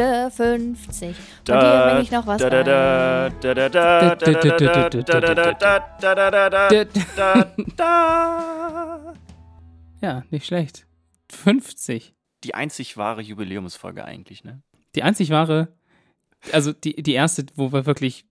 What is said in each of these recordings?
Folge 50. Von dir bringe ich noch was. Ja, nicht schlecht. 50. Die einzig wahre Jubiläumsfolge eigentlich, ne? Die einzig wahre, also die, die erste, wo wir wirklich,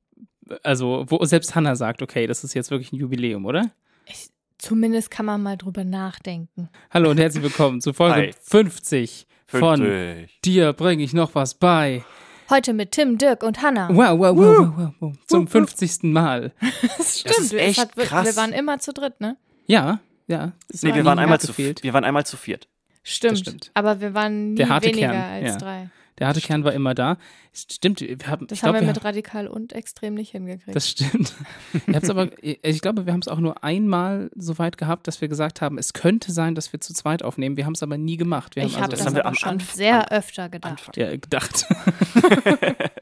also wo selbst Hannah sagt, okay, das ist jetzt wirklich ein Jubiläum, oder? Ich, zumindest kann man mal drüber nachdenken. Hallo und herzlich willkommen zu Folge Hi. 50 von 50. Dir bringe ich noch was bei. Heute mit Tim, Dirk und Hannah. Wow, wow, wow, wow, wow, wow. Zum 50. Mal. Das stimmt. ist es echt hat, wir- krass. Wir waren immer zu dritt, ne? Ja, ja. es Nee, war wir waren, einmal zu, wir waren einmal zu viert. Stimmt. stimmt. Aber wir waren nie weniger Kern, als ja. drei. Der harte Kern war immer da. Stimmt, wir haben, Das ich haben glaub, wir wir mit radikal und extrem nicht hingekriegt. Das stimmt. Habt's aber, ich glaube, wir haben es auch nur einmal so weit gehabt, dass wir gesagt haben, es könnte sein, dass wir zu zweit aufnehmen. Wir haben es aber nie gemacht. Wir ich haben habe also das haben wir aber am schon Anf- sehr öfter gedacht. Anfang. ja, gedacht.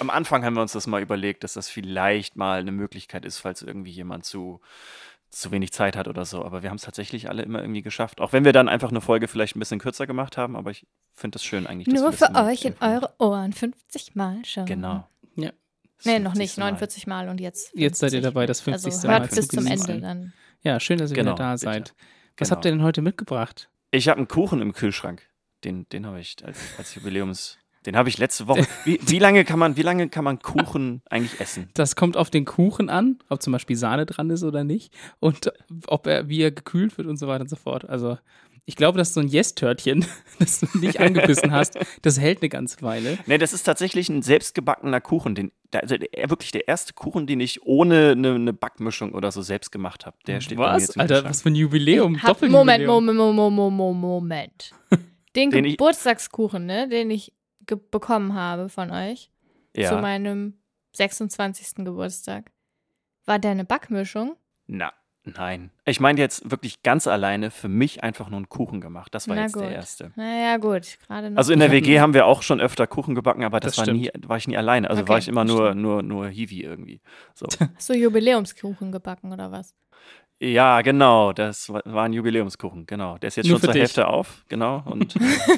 Am Anfang haben wir uns das mal überlegt, dass das vielleicht mal eine Möglichkeit ist, falls irgendwie jemand zu, zu wenig Zeit hat oder so. Aber wir haben es tatsächlich alle immer irgendwie geschafft. Auch wenn wir dann einfach eine Folge vielleicht ein bisschen kürzer gemacht haben, aber ich finde das schön eigentlich. Nur für euch in eure Ohren 50 Mal schon. Genau. Ja. Nee, noch nicht. 50. Mal. 49 Mal und jetzt. Jetzt seid ihr 50. dabei, das 50. Also Mal hört bis zum. Ende dann. Ja, schön, dass ihr Genau, wieder da bitte. seid. Was Genau. habt ihr denn heute mitgebracht? Ich habe einen Kuchen im Kühlschrank. Den, den habe ich als, als Jubiläums. Den habe ich letzte Woche. Wie, wie, lange kann man, wie lange kann man Kuchen eigentlich essen? Das kommt auf den Kuchen an, ob zum Beispiel Sahne dran ist oder nicht und ob er, wie er gekühlt wird und so weiter und so fort. Also, ich glaube, dass so ein Yes-Törtchen, das du nicht angebissen hast, das hält eine ganze Weile. Nee, das ist tatsächlich ein selbstgebackener Kuchen. Den, also der, wirklich der erste Kuchen, den ich ohne eine, eine Backmischung oder so selbst gemacht habe. Der steht bei mir Was? jetzt im Alter, was für ein Jubiläum. Hab, Moment. Moment, Moment, Moment, Moment. Den, Den Geburtstagskuchen, ne, den ich bekommen habe von euch zu Ja. meinem 26. Geburtstag. War der eine Backmischung? Na, nein. Ich meine jetzt wirklich ganz alleine für mich einfach nur einen Kuchen gemacht. Das war Na jetzt gut. der erste. Naja, gut. Gerade noch. Also in der WG haben wir auch schon öfter Kuchen gebacken, aber das, Das war, nie, war ich nie alleine. Also Okay, war ich immer nur, nur, nur Hiwi irgendwie. So. Hast du Jubiläumskuchen gebacken oder was? Ja, genau. Das war ein Jubiläumskuchen, genau. Der ist jetzt Nur schon zur dich. Hälfte auf, genau. Und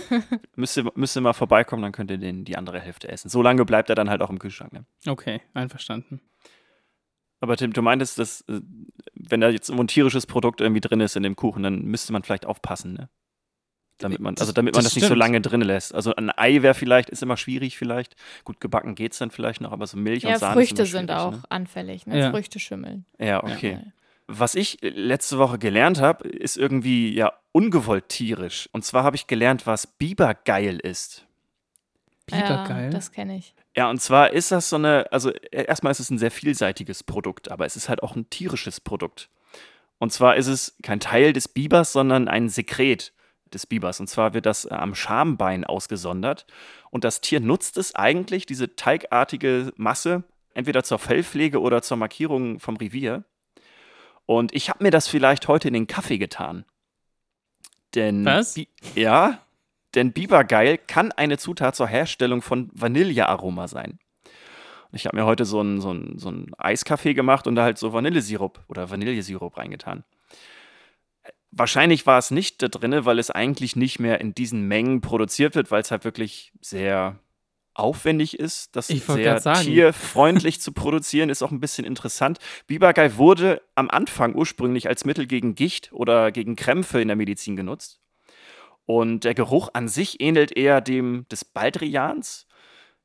müsst, ihr, müsst ihr mal vorbeikommen, dann könnt ihr den, die andere Hälfte essen. So lange bleibt er dann halt auch im Kühlschrank. Ne? Okay, einverstanden. Aber Tim, du meintest, dass, äh, wenn da jetzt ein tierisches Produkt irgendwie drin ist in dem Kuchen, dann müsste man vielleicht aufpassen, ne? Damit man, also Das- damit man das das, nicht so lange drin lässt. Also ein Ei wäre vielleicht, ist immer schwierig vielleicht. Gut gebacken geht's dann vielleicht noch, aber so Milch Ja, und Sahne Früchte ist immer sind auch Ne? anfällig, ne? Ja. Früchte schimmeln. Ja, okay. Was ich letzte Woche gelernt habe, ist irgendwie ja ungewollt tierisch. Und zwar habe ich gelernt, was Bibergeil ist. Bibergeil. Ja, das kenne ich. Ja, und zwar ist das so eine, also äh, erstmal ist es ein sehr vielseitiges Produkt, aber es ist halt auch ein tierisches Produkt. Und zwar ist es kein Teil des Bibers, sondern ein Sekret des Bibers. Und zwar wird das äh, am Schambein ausgesondert. Und das Tier nutzt es eigentlich, diese teigartige Masse, entweder zur Fellpflege oder zur Markierung vom Revier. Und ich habe mir das vielleicht heute in den Kaffee getan. Denn Was? Bi ja, denn Bibergeil kann eine Zutat zur Herstellung von Vanillearoma sein. Und Ich habe mir heute so einen so einen- so einen Eiskaffee gemacht und da halt so Vanillesirup oder Vanillesirup reingetan. Wahrscheinlich war es nicht da drinne, weil es eigentlich nicht mehr in diesen Mengen produziert wird, weil es halt wirklich sehr aufwendig ist, das sehr tierfreundlich zu produzieren, ist auch ein bisschen interessant. Bibergeil wurde am Anfang ursprünglich als Mittel gegen Gicht oder gegen Krämpfe in der Medizin genutzt. Und der Geruch an sich ähnelt eher dem des Baldrians,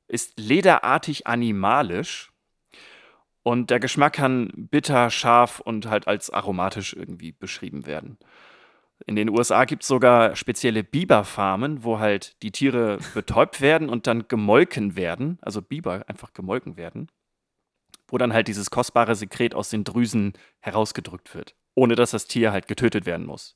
ist lederartig animalisch. Und der Geschmack kann bitter, scharf und halt als aromatisch irgendwie beschrieben werden. In den USA gibt es sogar spezielle Biberfarmen, wo halt die Tiere betäubt werden und dann gemolken werden, also Biber einfach gemolken werden, wo dann halt dieses kostbare Sekret aus den Drüsen herausgedrückt wird, ohne dass das Tier halt getötet werden muss.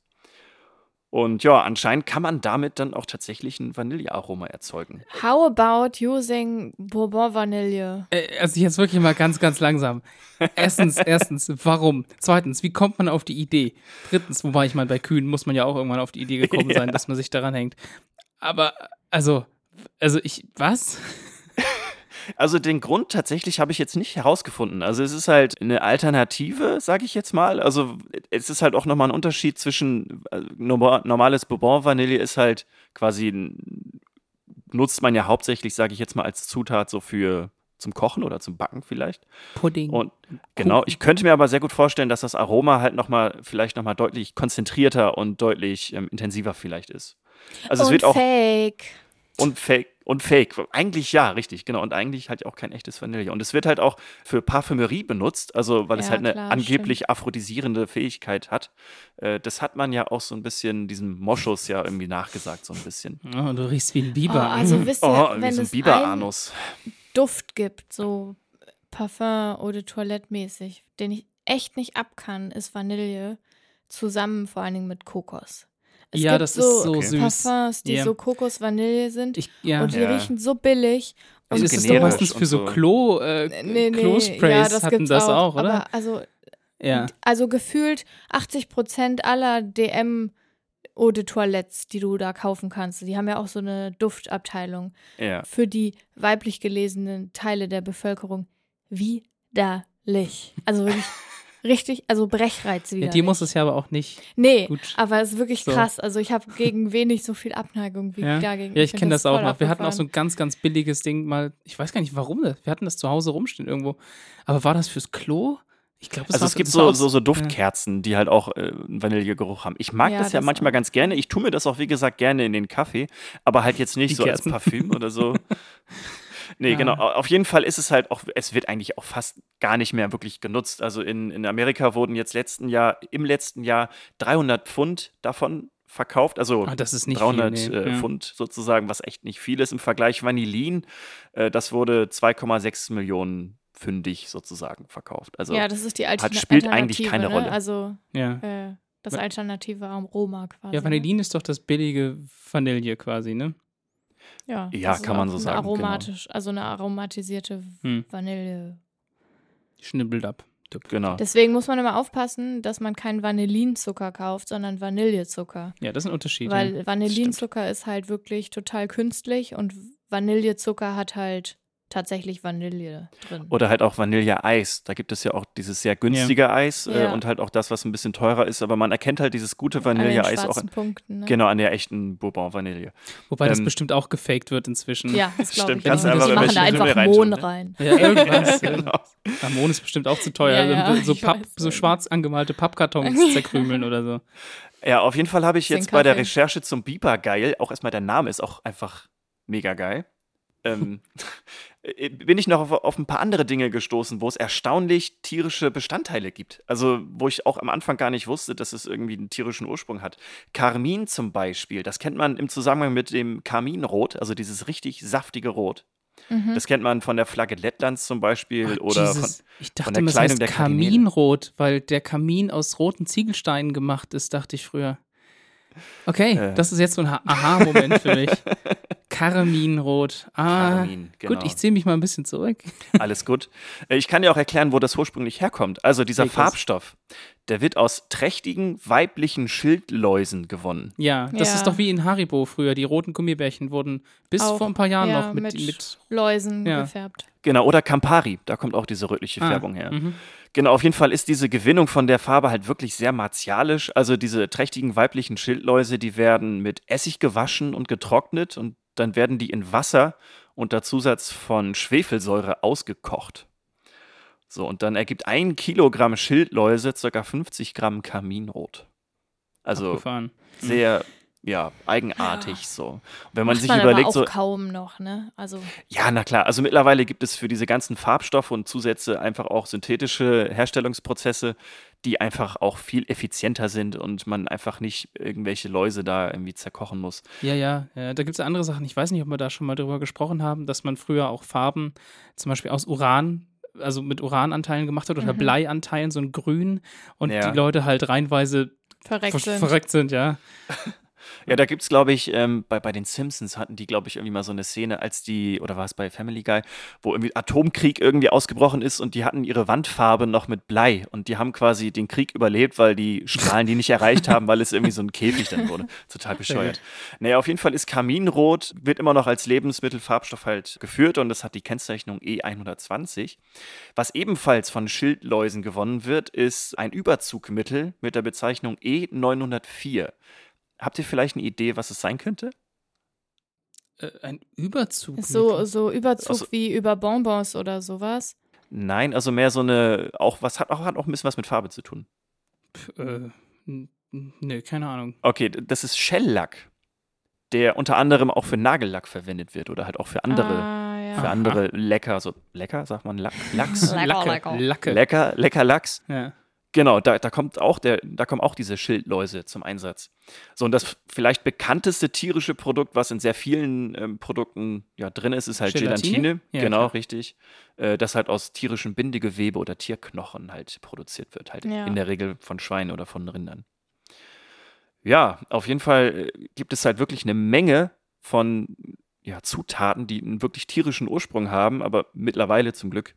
Und ja, anscheinend kann man damit dann auch tatsächlich ein Vanillearoma erzeugen. How about using Bourbon Vanille? Äh, Also jetzt wirklich mal ganz, ganz langsam. Erstens, erstens, warum? Zweitens, wie kommt man auf die Idee? Drittens, wobei ich meine, bei Kühen muss man ja auch irgendwann auf die Idee gekommen sein, dass man sich daran hängt. Aber, also, also ich, was? Also den Grund tatsächlich habe ich jetzt nicht herausgefunden. Also es ist halt eine Alternative, sage ich jetzt mal. Also es ist halt auch nochmal ein Unterschied zwischen äh, norma- normales Bourbon Vanille ist halt quasi nutzt man ja hauptsächlich, sage ich jetzt mal, als Zutat so für zum Kochen oder zum Backen vielleicht. Pudding. Und genau, ich könnte mir aber sehr gut vorstellen, dass das Aroma halt nochmal, vielleicht nochmal deutlich konzentrierter und deutlich ähm, intensiver vielleicht ist. Also und es wird auch Fake. und fake und fake. Eigentlich ja, richtig, genau. Und eigentlich halt auch kein echtes Vanille. Und es wird halt auch für Parfümerie benutzt, also weil es Ja, halt eine klar, angeblich aphrodisierende Fähigkeit hat. Äh, das hat man ja auch so ein bisschen diesem Moschus ja irgendwie nachgesagt, so ein bisschen. Oh, du riechst wie ein Oh, Biber. also wisst ihr, Oh, wie wenn so ein es Biberanus. Duft gibt, so Parfum oder Toilettemäßig, den ich echt nicht ab kann, ist Vanille zusammen vor allen Dingen mit Kokos. Es Ja, gibt das so ist so Okay. süß. Parfums, die Ja. so Kokos-Vanille sind Ich, ja. und die Ja. riechen so billig. Also Und ist es doch meistens für so so. Klo, äh, nee, nee, Klo-Sprays ja, das hatten das auch, oder? Aber also, ja. also gefühlt 80 Prozent aller DM Eau de Toilettes, die du da kaufen kannst, die haben ja auch so eine Duftabteilung Ja. für die weiblich gelesenen Teile der Bevölkerung widerlich. Also wirklich richtig, also Brechreiz ja. widerlich. Die muss es ja aber auch nicht. Nee, gut. aber es ist wirklich So. krass. Also ich habe gegen wenig so viel Abneigung wie Ja, dagegen. ja ich find kenne das auch voll noch. Wir hatten auch so ein ganz, ganz billiges Ding mal. Ich weiß gar nicht warum. das- Wir hatten das zu Hause rumstehen irgendwo. Aber war das fürs Klo? Ich glaube, es Also war es gibt das so, so, so Duftkerzen, die halt auch äh, einen Vanillegeruch haben. Ich mag Ja, das ja das manchmal auch. ganz gerne. Ich tue mir das auch, wie gesagt, gerne in den Kaffee, aber halt jetzt nicht Die so Kerzen. als Parfüm oder so. Nee, Ja. genau. Auf jeden Fall ist es halt auch, es wird eigentlich auch fast gar nicht mehr wirklich genutzt. Also in, in Amerika wurden jetzt letzten Jahr, im letzten Jahr 300 Pfund davon verkauft. Also Ah, das ist nicht 300 viel, nee. äh, Ja. Pfund sozusagen, was echt nicht viel ist. Im Vergleich Vanillin, äh, das wurde 2,6 Millionen fündig sozusagen verkauft. Also ja, das ist die Alter hat- spielt eigentlich Alternative, keine ne? Rolle. Also Ja. äh, das alternative Aroma quasi. ja, Vanillin ist doch das billige Vanille quasi, ne? Ja, Ja, kann man so sagen, genau. Aromatisch, also eine aromatisierte Hm. Vanille. Schnibbelt ab. Genau. Deswegen muss man immer aufpassen, dass man keinen Vanillinzucker kauft, sondern Vanillezucker. Ja, das ist ein Unterschied. ja. Weil Vanillinzucker ist halt wirklich total künstlich und Vanillezucker hat halt tatsächlich Vanille drin. Oder halt auch Vanilleeis. Da gibt es ja auch dieses sehr günstige Eis äh, Ja. und halt auch das, was ein bisschen teurer ist. Aber man erkennt halt dieses gute An Vanilleeis auch schwarzen Punkten. Ne? genau an der echten Bourbon-Vanille. Wobei das ähm, bestimmt auch gefaked wird inzwischen. Ja, das glaube Stimmt, auch. einfach Die machen da einfach Mohn reinschauen, rein. Ja, irgendwas. ja. Genau. Amon ist bestimmt auch zu teuer. Ja, ja, so, Papp, so ja. schwarz angemalte Pappkartons zerkrümeln oder so. Ja, auf jeden Fall habe ich jetzt bei der. Recherche zum Biber geil, auch erstmal der Name ist auch einfach mega geil. ähm, äh, bin ich noch auf, auf ein paar andere Dinge gestoßen, wo es erstaunlich tierische Bestandteile gibt. Also, wo ich auch am Anfang gar nicht wusste, dass es irgendwie einen tierischen Ursprung hat. Karmin zum Beispiel, das kennt man im Zusammenhang mit dem Karminrot, also dieses richtig saftige Rot. Mhm. Das kennt man von der Flagge Lettlands zum Beispiel Ach, oder von, ich dachte der immer, es Kleidung heißt der Kardinäle. Kaminrot, weil der Kamin aus roten Ziegelsteinen gemacht ist, dachte ich früher. Okay, Äh. das ist jetzt so ein Ha- Aha-Moment für mich. Karminrot. Ah, Karmin, genau. gut, ich ziehe mich mal ein bisschen zurück. Alles gut. Äh, Ich kann dir auch erklären, wo das ursprünglich herkommt. Also dieser. Farbstoff, der wird aus trächtigen weiblichen Schildläusen gewonnen. Ja, das Ja. ist doch wie in Haribo früher. Die roten Gummibärchen wurden bis Auch, vor ein paar Jahren ja, noch mit, mit mit Läusen Ja. gefärbt. Genau, oder Campari, da kommt auch diese rötliche Ah, Färbung her. mhm. Genau, auf jeden Fall ist diese Gewinnung von der Farbe halt wirklich sehr martialisch. Also diese trächtigen weiblichen Schildläuse, die werden mit Essig gewaschen und getrocknet und dann werden die in Wasser unter Zusatz von Schwefelsäure ausgekocht. So, und dann ergibt ein Kilogramm Schildläuse ca. 50 Gramm Kaminrot. Also abgefahren. sehr, ja, eigenartig so. Und wenn man Macht sich man überlegt, aber auch so, kaum noch, ne? Also ja, na klar. Also mittlerweile gibt es für diese ganzen Farbstoffe und Zusätze einfach auch synthetische Herstellungsprozesse, die einfach auch viel effizienter sind und man einfach nicht irgendwelche Läuse da irgendwie zerkochen muss. Ja, ja, ja. Da gibt es andere Sachen. Ich weiß nicht, ob wir da schon mal drüber gesprochen haben, dass man früher auch Farben zum Beispiel aus Uran, also mit Urananteilen gemacht hat oder Mhm. Bleianteilen, so ein Grün und Ja. die Leute halt reinweise verreckt ver sind. verreckt sind, ja. Ja, da gibt es, glaube ich, ähm, bei, bei den Simpsons hatten die, glaube ich, irgendwie mal so eine Szene, als die, oder war es bei Family Guy, wo irgendwie Atomkrieg irgendwie ausgebrochen ist und die hatten ihre Wandfarbe noch mit Blei und die haben quasi den Krieg überlebt, weil die Strahlen die nicht erreicht haben, weil es irgendwie so ein Käfig dann wurde. Total bescheuert. Naja, auf jeden Fall ist Kaminrot, wird immer noch als Lebensmittelfarbstoff halt geführt und das hat die Kennzeichnung E120. Was ebenfalls von Schildläusen gewonnen wird, ist ein Überzugmittel mit der Bezeichnung E E904. Habt ihr vielleicht eine Idee, was es sein könnte? Äh, ein Überzug. So, so Überzug Also- wie über Bonbons oder sowas. Nein, also mehr so eine, auch was hat auch, hat auch ein bisschen was mit Farbe zu tun. Äh, n- n- nee, keine Ahnung. Okay, das ist Shellack, der unter anderem auch für Nagellack verwendet wird oder halt auch für andere, Ah, ja. für andere lecker, so lecker, sagt man Lack, Lachs, Lecker, Lacke. lecker. Lacke. lecker, lecker Lachs. Ja. Genau, da, da kommt auch der, da kommen auch diese Schildläuse zum Einsatz. So, und das vielleicht bekannteste tierische Produkt, was in sehr vielen ähm, Produkten ja drin ist, ist halt Gelatine? Gelatine. Ja, genau, klar. richtig. Äh, das halt aus tierischem Bindegewebe oder Tierknochen halt produziert wird. Halt Ja. in der Regel von Schweinen oder von Rindern. Ja, auf jeden Fall äh, gibt es halt wirklich eine Menge von ja, Zutaten, die einen wirklich tierischen Ursprung haben, aber mittlerweile zum Glück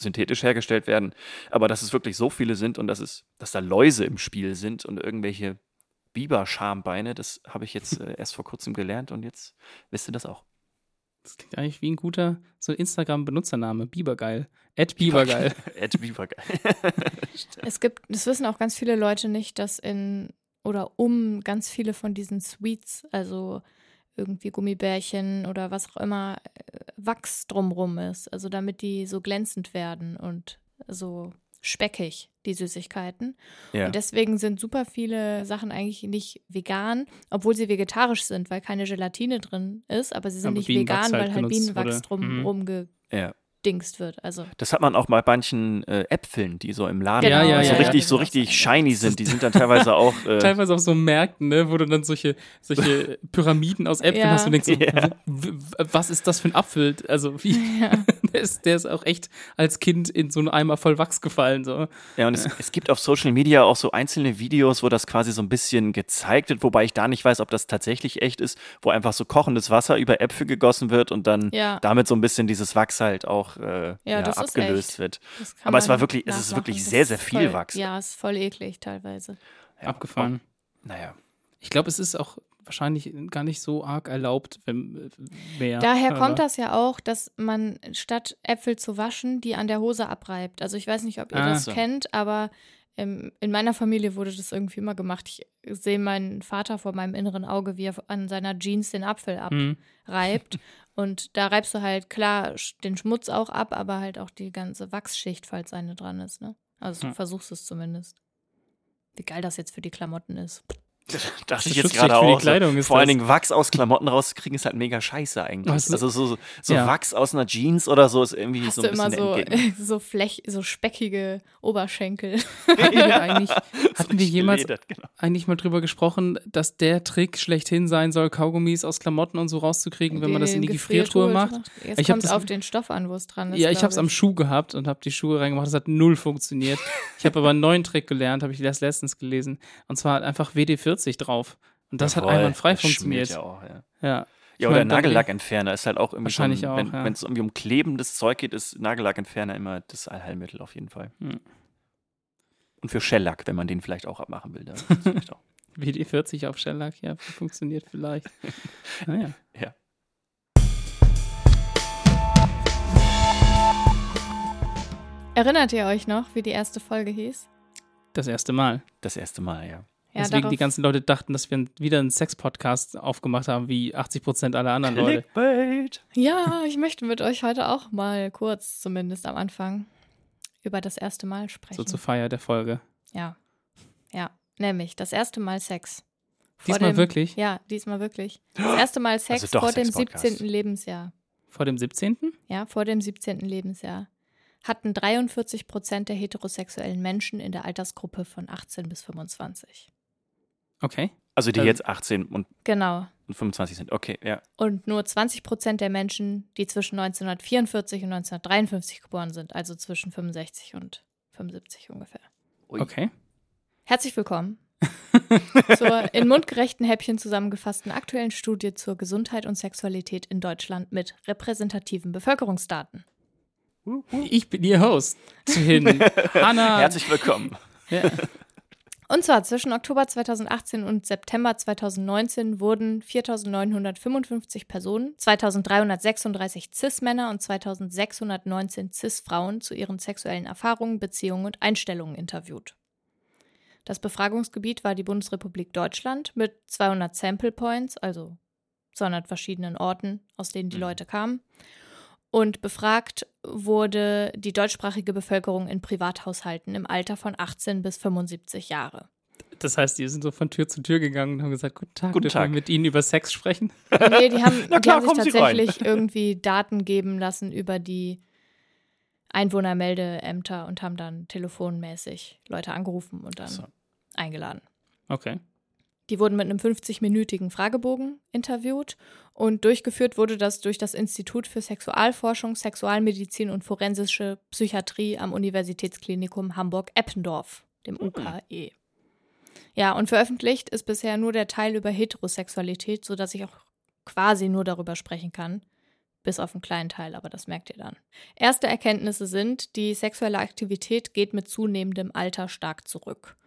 synthetisch hergestellt werden. Aber dass es wirklich so viele sind und dass es, dass da Läuse im Spiel sind und irgendwelche Biberschambeine, das habe ich jetzt äh, erst vor kurzem gelernt und jetzt wisst ihr das auch. Das klingt eigentlich wie ein guter so Instagram-Benutzername. Bibergeil. Ed Bibergeil. Ed Bibergeil. Es gibt, das wissen auch ganz viele Leute nicht, dass in oder um ganz viele von diesen Sweets, also irgendwie Gummibärchen oder was auch immer, äh, Wachs drumrum ist. Also damit die so glänzend werden und so speckig, die Süßigkeiten. ja. Und deswegen sind super viele Sachen eigentlich nicht vegan, obwohl sie vegetarisch sind, weil keine Gelatine drin ist, aber sie sind Aber nicht vegan, halt weil halt Bienenwachs wurde. drum Mhm. rumgedingst ja. Wird. Also Das hat man auch bei manchen äh, Äpfeln, die so im Laden Genau, Ja, ja, so ja, richtig, ja. so richtig shiny sind. Die sind dann teilweise auch. Äh, Teilweise auf so Märkten, ne, wo du dann solche, solche Pyramiden aus Äpfeln Ja. hast und denkst, so, was ist das für ein Apfel? Also wie, ja. der, ist, der ist auch echt als Kind in so einen Eimer voll Wachs gefallen. So. Ja, und es, es gibt auf Social Media auch so einzelne Videos, wo das quasi so ein bisschen gezeigt wird, wobei ich da nicht weiß, ob das tatsächlich echt ist, wo einfach so kochendes Wasser über Äpfel gegossen wird und dann Ja. damit so ein bisschen dieses Wachs halt auch äh, ja, ist abgelöst echt. wird. Aber es war wirklich- es ist wirklich Das sehr, sehr viel voll, Wachs. Ja, ist voll eklig teilweise. Ja, Abgefahren. Naja. Ich glaube, es ist auch wahrscheinlich gar nicht so arg erlaubt, wenn äh, mehr. Daher kommt das ja auch, dass man statt Äpfel zu waschen, die an der Hose abreibt. Also ich weiß nicht, ob ihr Ah. das So. kennt, aber ähm, in meiner Familie wurde das irgendwie immer gemacht. Ich sehe meinen Vater vor meinem inneren Auge, wie er an seiner Jeans den Apfel Hm. abreibt. Und da reibst du halt klar den Schmutz auch ab, aber halt auch die ganze Wachsschicht, falls eine dran ist. Ne? Also du Ja. versuchst es zumindest. Wie geil das jetzt für die Klamotten ist. Dachte ich jetzt gerade auch. Kleidung so. ist Vor allen. Dingen Wachs aus Klamotten rauszukriegen, ist halt mega scheiße eigentlich. Du- also so, so Ja. Wachs aus einer Jeans oder so ist irgendwie Hast so du ein immer bisschen so, entgegen. so, Flech, so speckige Oberschenkel. Hatten wir eigentlich, hatten wir jemals geledert, genau. eigentlich mal drüber gesprochen, dass der Trick schlechthin sein soll, Kaugummis aus Klamotten und so rauszukriegen, wenn man das in die Gefriertruhe macht? Es Ich kommt das- auf den Stoff an, wo es dran ist. Ja, ich habe es am Schuh gehabt und habe die Schuhe reingemacht. Das hat null funktioniert. Ich habe aber einen neuen Trick gelernt, habe ich erst letztens gelesen. Und zwar einfach WD-40 drauf. Und das hat Jawohl, einwandfrei das funktioniert. Ja, auch, ja. Ja. Ja, oder mein, Nagellackentferner ist halt auch irgendwie Wahrscheinlich auch, wenn ja. es irgendwie um klebendes Zeug geht, ist Nagellackentferner immer das Allheilmittel auf jeden Fall. Hm. Und für Shellack, wenn man den vielleicht auch abmachen will. Da ist vielleicht auch. WD-40 auf Shellac, ja, funktioniert vielleicht. Naja. Ja. Erinnert ihr euch noch, wie die erste Folge hieß? Das erste Mal. Das erste Mal, ja. Ja, Deswegen darauf- die ganzen Leute dachten, dass wir wieder einen Sex-Podcast aufgemacht haben, wie 80 Prozent aller anderen Leute. Clickbait. Ja, ich möchte mit euch heute auch mal kurz, zumindest am Anfang, über das erste Mal sprechen. So zur Feier der Folge. ja. Ja, nämlich das erste Mal Sex. Vor Diesmal dem- wirklich? Ja, diesmal wirklich. Das erste Mal Sex Also vor dem Sex-Podcast. 17. Lebensjahr. Vor dem 17.? Ja, vor dem 17. Lebensjahr. Hatten 43 Prozent der heterosexuellen Menschen in der Altersgruppe von 18 bis 25. Okay. Also die Ähm. jetzt 18 und Genau. und 25 sind. Okay, ja. Und nur 20 Prozent der Menschen, die zwischen 1944 und 1953 geboren sind, also zwischen 65 und 75 ungefähr. Ui. Okay. Herzlich willkommen zur in mundgerechten Häppchen zusammengefassten aktuellen Studie zur Gesundheit und Sexualität in Deutschland mit repräsentativen Bevölkerungsdaten. Ich bin Ihr Host. Hin. Hanna. Herzlich willkommen. Ja. Und zwar zwischen Oktober 2018 und September 2019 wurden 4.955 Personen, 2.336 Cis-Männer und 2.619 Cis-Frauen zu ihren sexuellen Erfahrungen, Beziehungen und Einstellungen interviewt. Das Befragungsgebiet war die Bundesrepublik Deutschland mit 200 Sample Points, also 200 verschiedenen Orten, aus denen die Mhm. Leute kamen. Und befragt wurde die deutschsprachige Bevölkerung in Privathaushalten im Alter von 18 bis 75 Jahre. Das heißt, die sind so von Tür zu Tür gegangen und haben gesagt, guten Tag, Guten dürfen wir Tag. mit Ihnen über Sex sprechen? Nee, die haben, Na die klar, haben sich tatsächlich irgendwie Daten geben lassen über die Einwohnermeldeämter und haben dann telefonmäßig Leute angerufen und dann So. eingeladen. Okay. Die wurden mit einem 50-minütigen Fragebogen interviewt und durchgeführt wurde das durch das Institut für Sexualforschung, Sexualmedizin und forensische Psychiatrie am Universitätsklinikum Hamburg-Eppendorf, dem UKE. Ja, und veröffentlicht ist bisher nur der Teil über Heterosexualität, sodass ich auch quasi nur darüber sprechen kann. Bis auf einen kleinen Teil, aber das merkt ihr dann. Erste Erkenntnisse sind, die sexuelle Aktivität geht mit zunehmendem Alter stark zurück.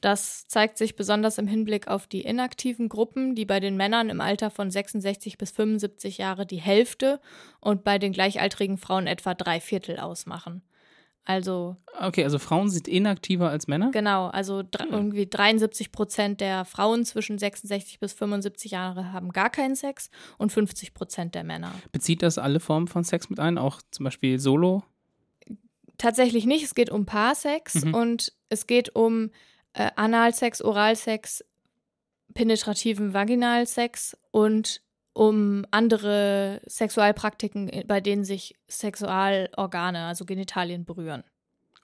Das zeigt sich besonders im Hinblick auf die inaktiven Gruppen, die bei den Männern im Alter von 66 bis 75 Jahre die Hälfte und bei den gleichaltrigen Frauen etwa drei Viertel ausmachen. Also Okay, also Frauen sind inaktiver als Männer? genau, also Hm. irgendwie 73 Prozent der Frauen zwischen 66 bis 75 Jahre haben gar keinen Sex und 50 Prozent der Männer. Bezieht das alle Formen von Sex mit ein? Auch zum Beispiel Solo? Tatsächlich nicht. Es geht um Paarsex Mhm. und es geht um äh, Analsex, Oralsex, penetrativen Vaginalsex und um andere Sexualpraktiken, äh, bei denen sich Sexualorgane, also Genitalien berühren.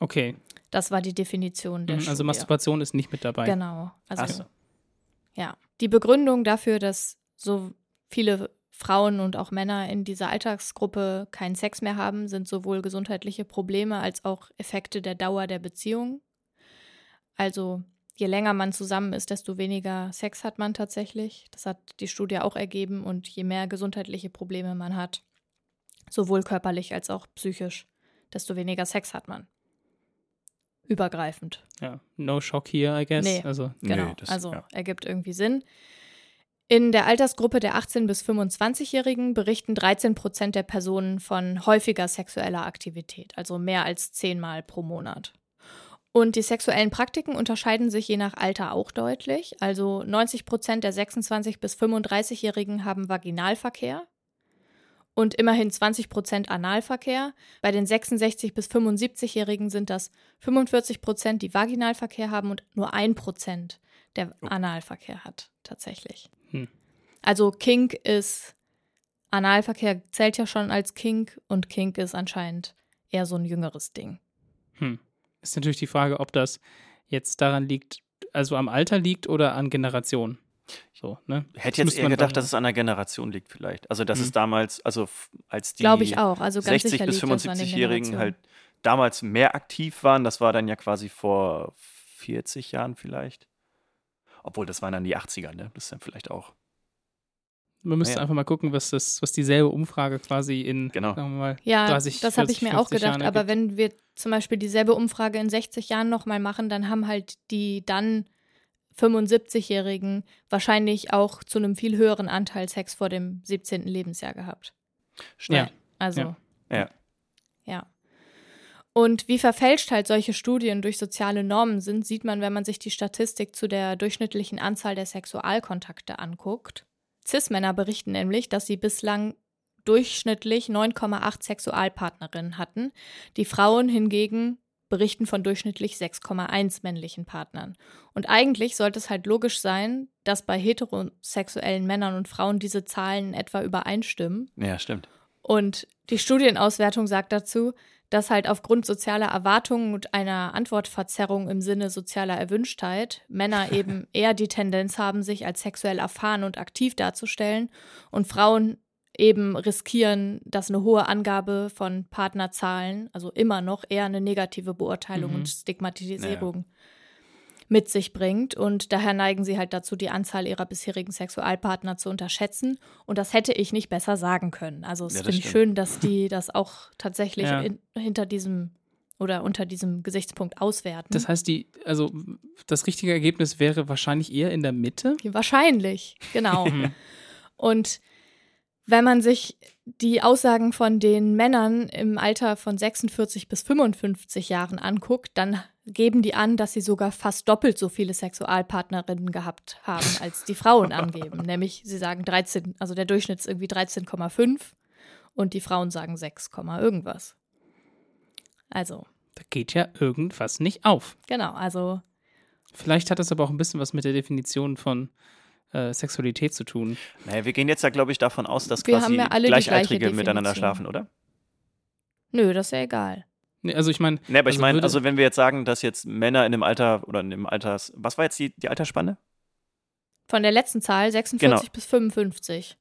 Okay, Das war die Definition der Mhm, also. Masturbation ist nicht mit dabei. Genau. Also, so. ja. Die Begründung dafür, dass so viele Frauen und auch Männer in dieser Alltagsgruppe keinen Sex mehr haben, sind sowohl gesundheitliche Probleme als auch Effekte der Dauer der Beziehung. Also je länger man zusammen ist, desto weniger Sex hat man tatsächlich. Das hat die Studie auch ergeben. Und je mehr gesundheitliche Probleme man hat, sowohl körperlich als auch psychisch, desto weniger Sex hat man. Übergreifend. Ja, no shock here, I guess. Nee. Also, Genau, Nö, das- also ja. ergibt irgendwie Sinn. In der Altersgruppe der 18- bis 25-Jährigen berichten 13 Prozent der Personen von häufiger sexueller Aktivität, also mehr als zehnmal pro Monat. Und die sexuellen Praktiken unterscheiden sich je nach Alter auch deutlich. Also 90 Prozent der 26- bis 35-Jährigen haben Vaginalverkehr und immerhin 20 Prozent Analverkehr. Bei den 66- bis 75-Jährigen sind das 45 Prozent, die Vaginalverkehr haben und nur ein Prozent, der Analverkehr hat, tatsächlich. Hm. Also Kink ist, Analverkehr zählt ja schon als Kink und Kink ist anscheinend eher so ein jüngeres Ding. hm. Ist natürlich die Frage, ob das jetzt daran liegt, also am Alter liegt oder an Generation. So, ne? Hätte jetzt eher gedacht, dass es an der Generation liegt vielleicht. Also dass Mhm. es damals, also als die auch. Also ganz 60 sicher bis liegt das an den 75-Jährigen Generationen. halt damals mehr aktiv waren. Das war dann ja quasi vor 40 Jahren vielleicht. Obwohl, das waren dann die 80er, ne? Das ist dann vielleicht auch. Man müsste Ja. einfach mal gucken, was das, was dieselbe Umfrage quasi in, Genau. sagen wir mal, Ja, 30, das habe ich 40, mir auch 50 gedacht. Jahren Aber wenn wir zum Beispiel dieselbe Umfrage in 60 Jahren nochmal machen, dann haben halt die dann 75-Jährigen wahrscheinlich auch zu einem viel höheren Anteil Sex vor dem 17. Lebensjahr gehabt. Ja. Also, Ja. Ja. ja. Und wie verfälscht halt solche Studien durch soziale Normen sind, sieht man, wenn man sich die Statistik zu der durchschnittlichen Anzahl der Sexualkontakte anguckt. Cis-Männer berichten nämlich, dass sie bislang durchschnittlich 9,8 Sexualpartnerinnen hatten. Die Frauen hingegen berichten von durchschnittlich 6,1 männlichen Partnern. Und eigentlich sollte es halt logisch sein, dass bei heterosexuellen Männern und Frauen diese Zahlen etwa übereinstimmen. Ja, stimmt. Und die Studienauswertung sagt dazu, dass halt aufgrund sozialer Erwartungen und einer Antwortverzerrung im Sinne sozialer Erwünschtheit Männer eben eher die Tendenz haben, sich als sexuell erfahren und aktiv darzustellen und Frauen eben riskieren, dass eine hohe Angabe von Partnerzahlen, also immer noch eher eine negative Beurteilung Mhm. und Stigmatisierung mit sich bringt. Und daher neigen sie halt dazu, die Anzahl ihrer bisherigen Sexualpartner zu unterschätzen. Und das hätte ich nicht besser sagen können. Also es Ja, finde ich schön, dass die das auch tatsächlich Ja. in, hinter diesem oder unter diesem Gesichtspunkt auswerten. Das heißt, die, also das richtige Ergebnis wäre wahrscheinlich eher in der Mitte. Wahrscheinlich, genau. Mhm. Und wenn man sich die Aussagen von den Männern im Alter von 46 bis 55 Jahren anguckt, dann geben die an, dass sie sogar fast doppelt so viele Sexualpartnerinnen gehabt haben, als die Frauen angeben. Nämlich, sie sagen 13, also der Durchschnitt ist irgendwie 13,5 und die Frauen sagen 6, irgendwas. Also. Da geht ja irgendwas nicht auf. Genau, also. Vielleicht hat das aber auch ein bisschen was mit der Definition von äh, Sexualität zu tun. Naja, wir gehen jetzt ja, glaube ich, davon aus, dass Wir quasi haben ja Gleichaltrige gleiche miteinander schlafen, oder? Nö, das ist ja egal. Nee, also ich meine. Ne, aber ich meine, also wenn wir jetzt sagen, dass jetzt Männer in dem Alter oder in dem Alters, was war jetzt die, die Altersspanne? Von der letzten Zahl 46 Genau. bis 55.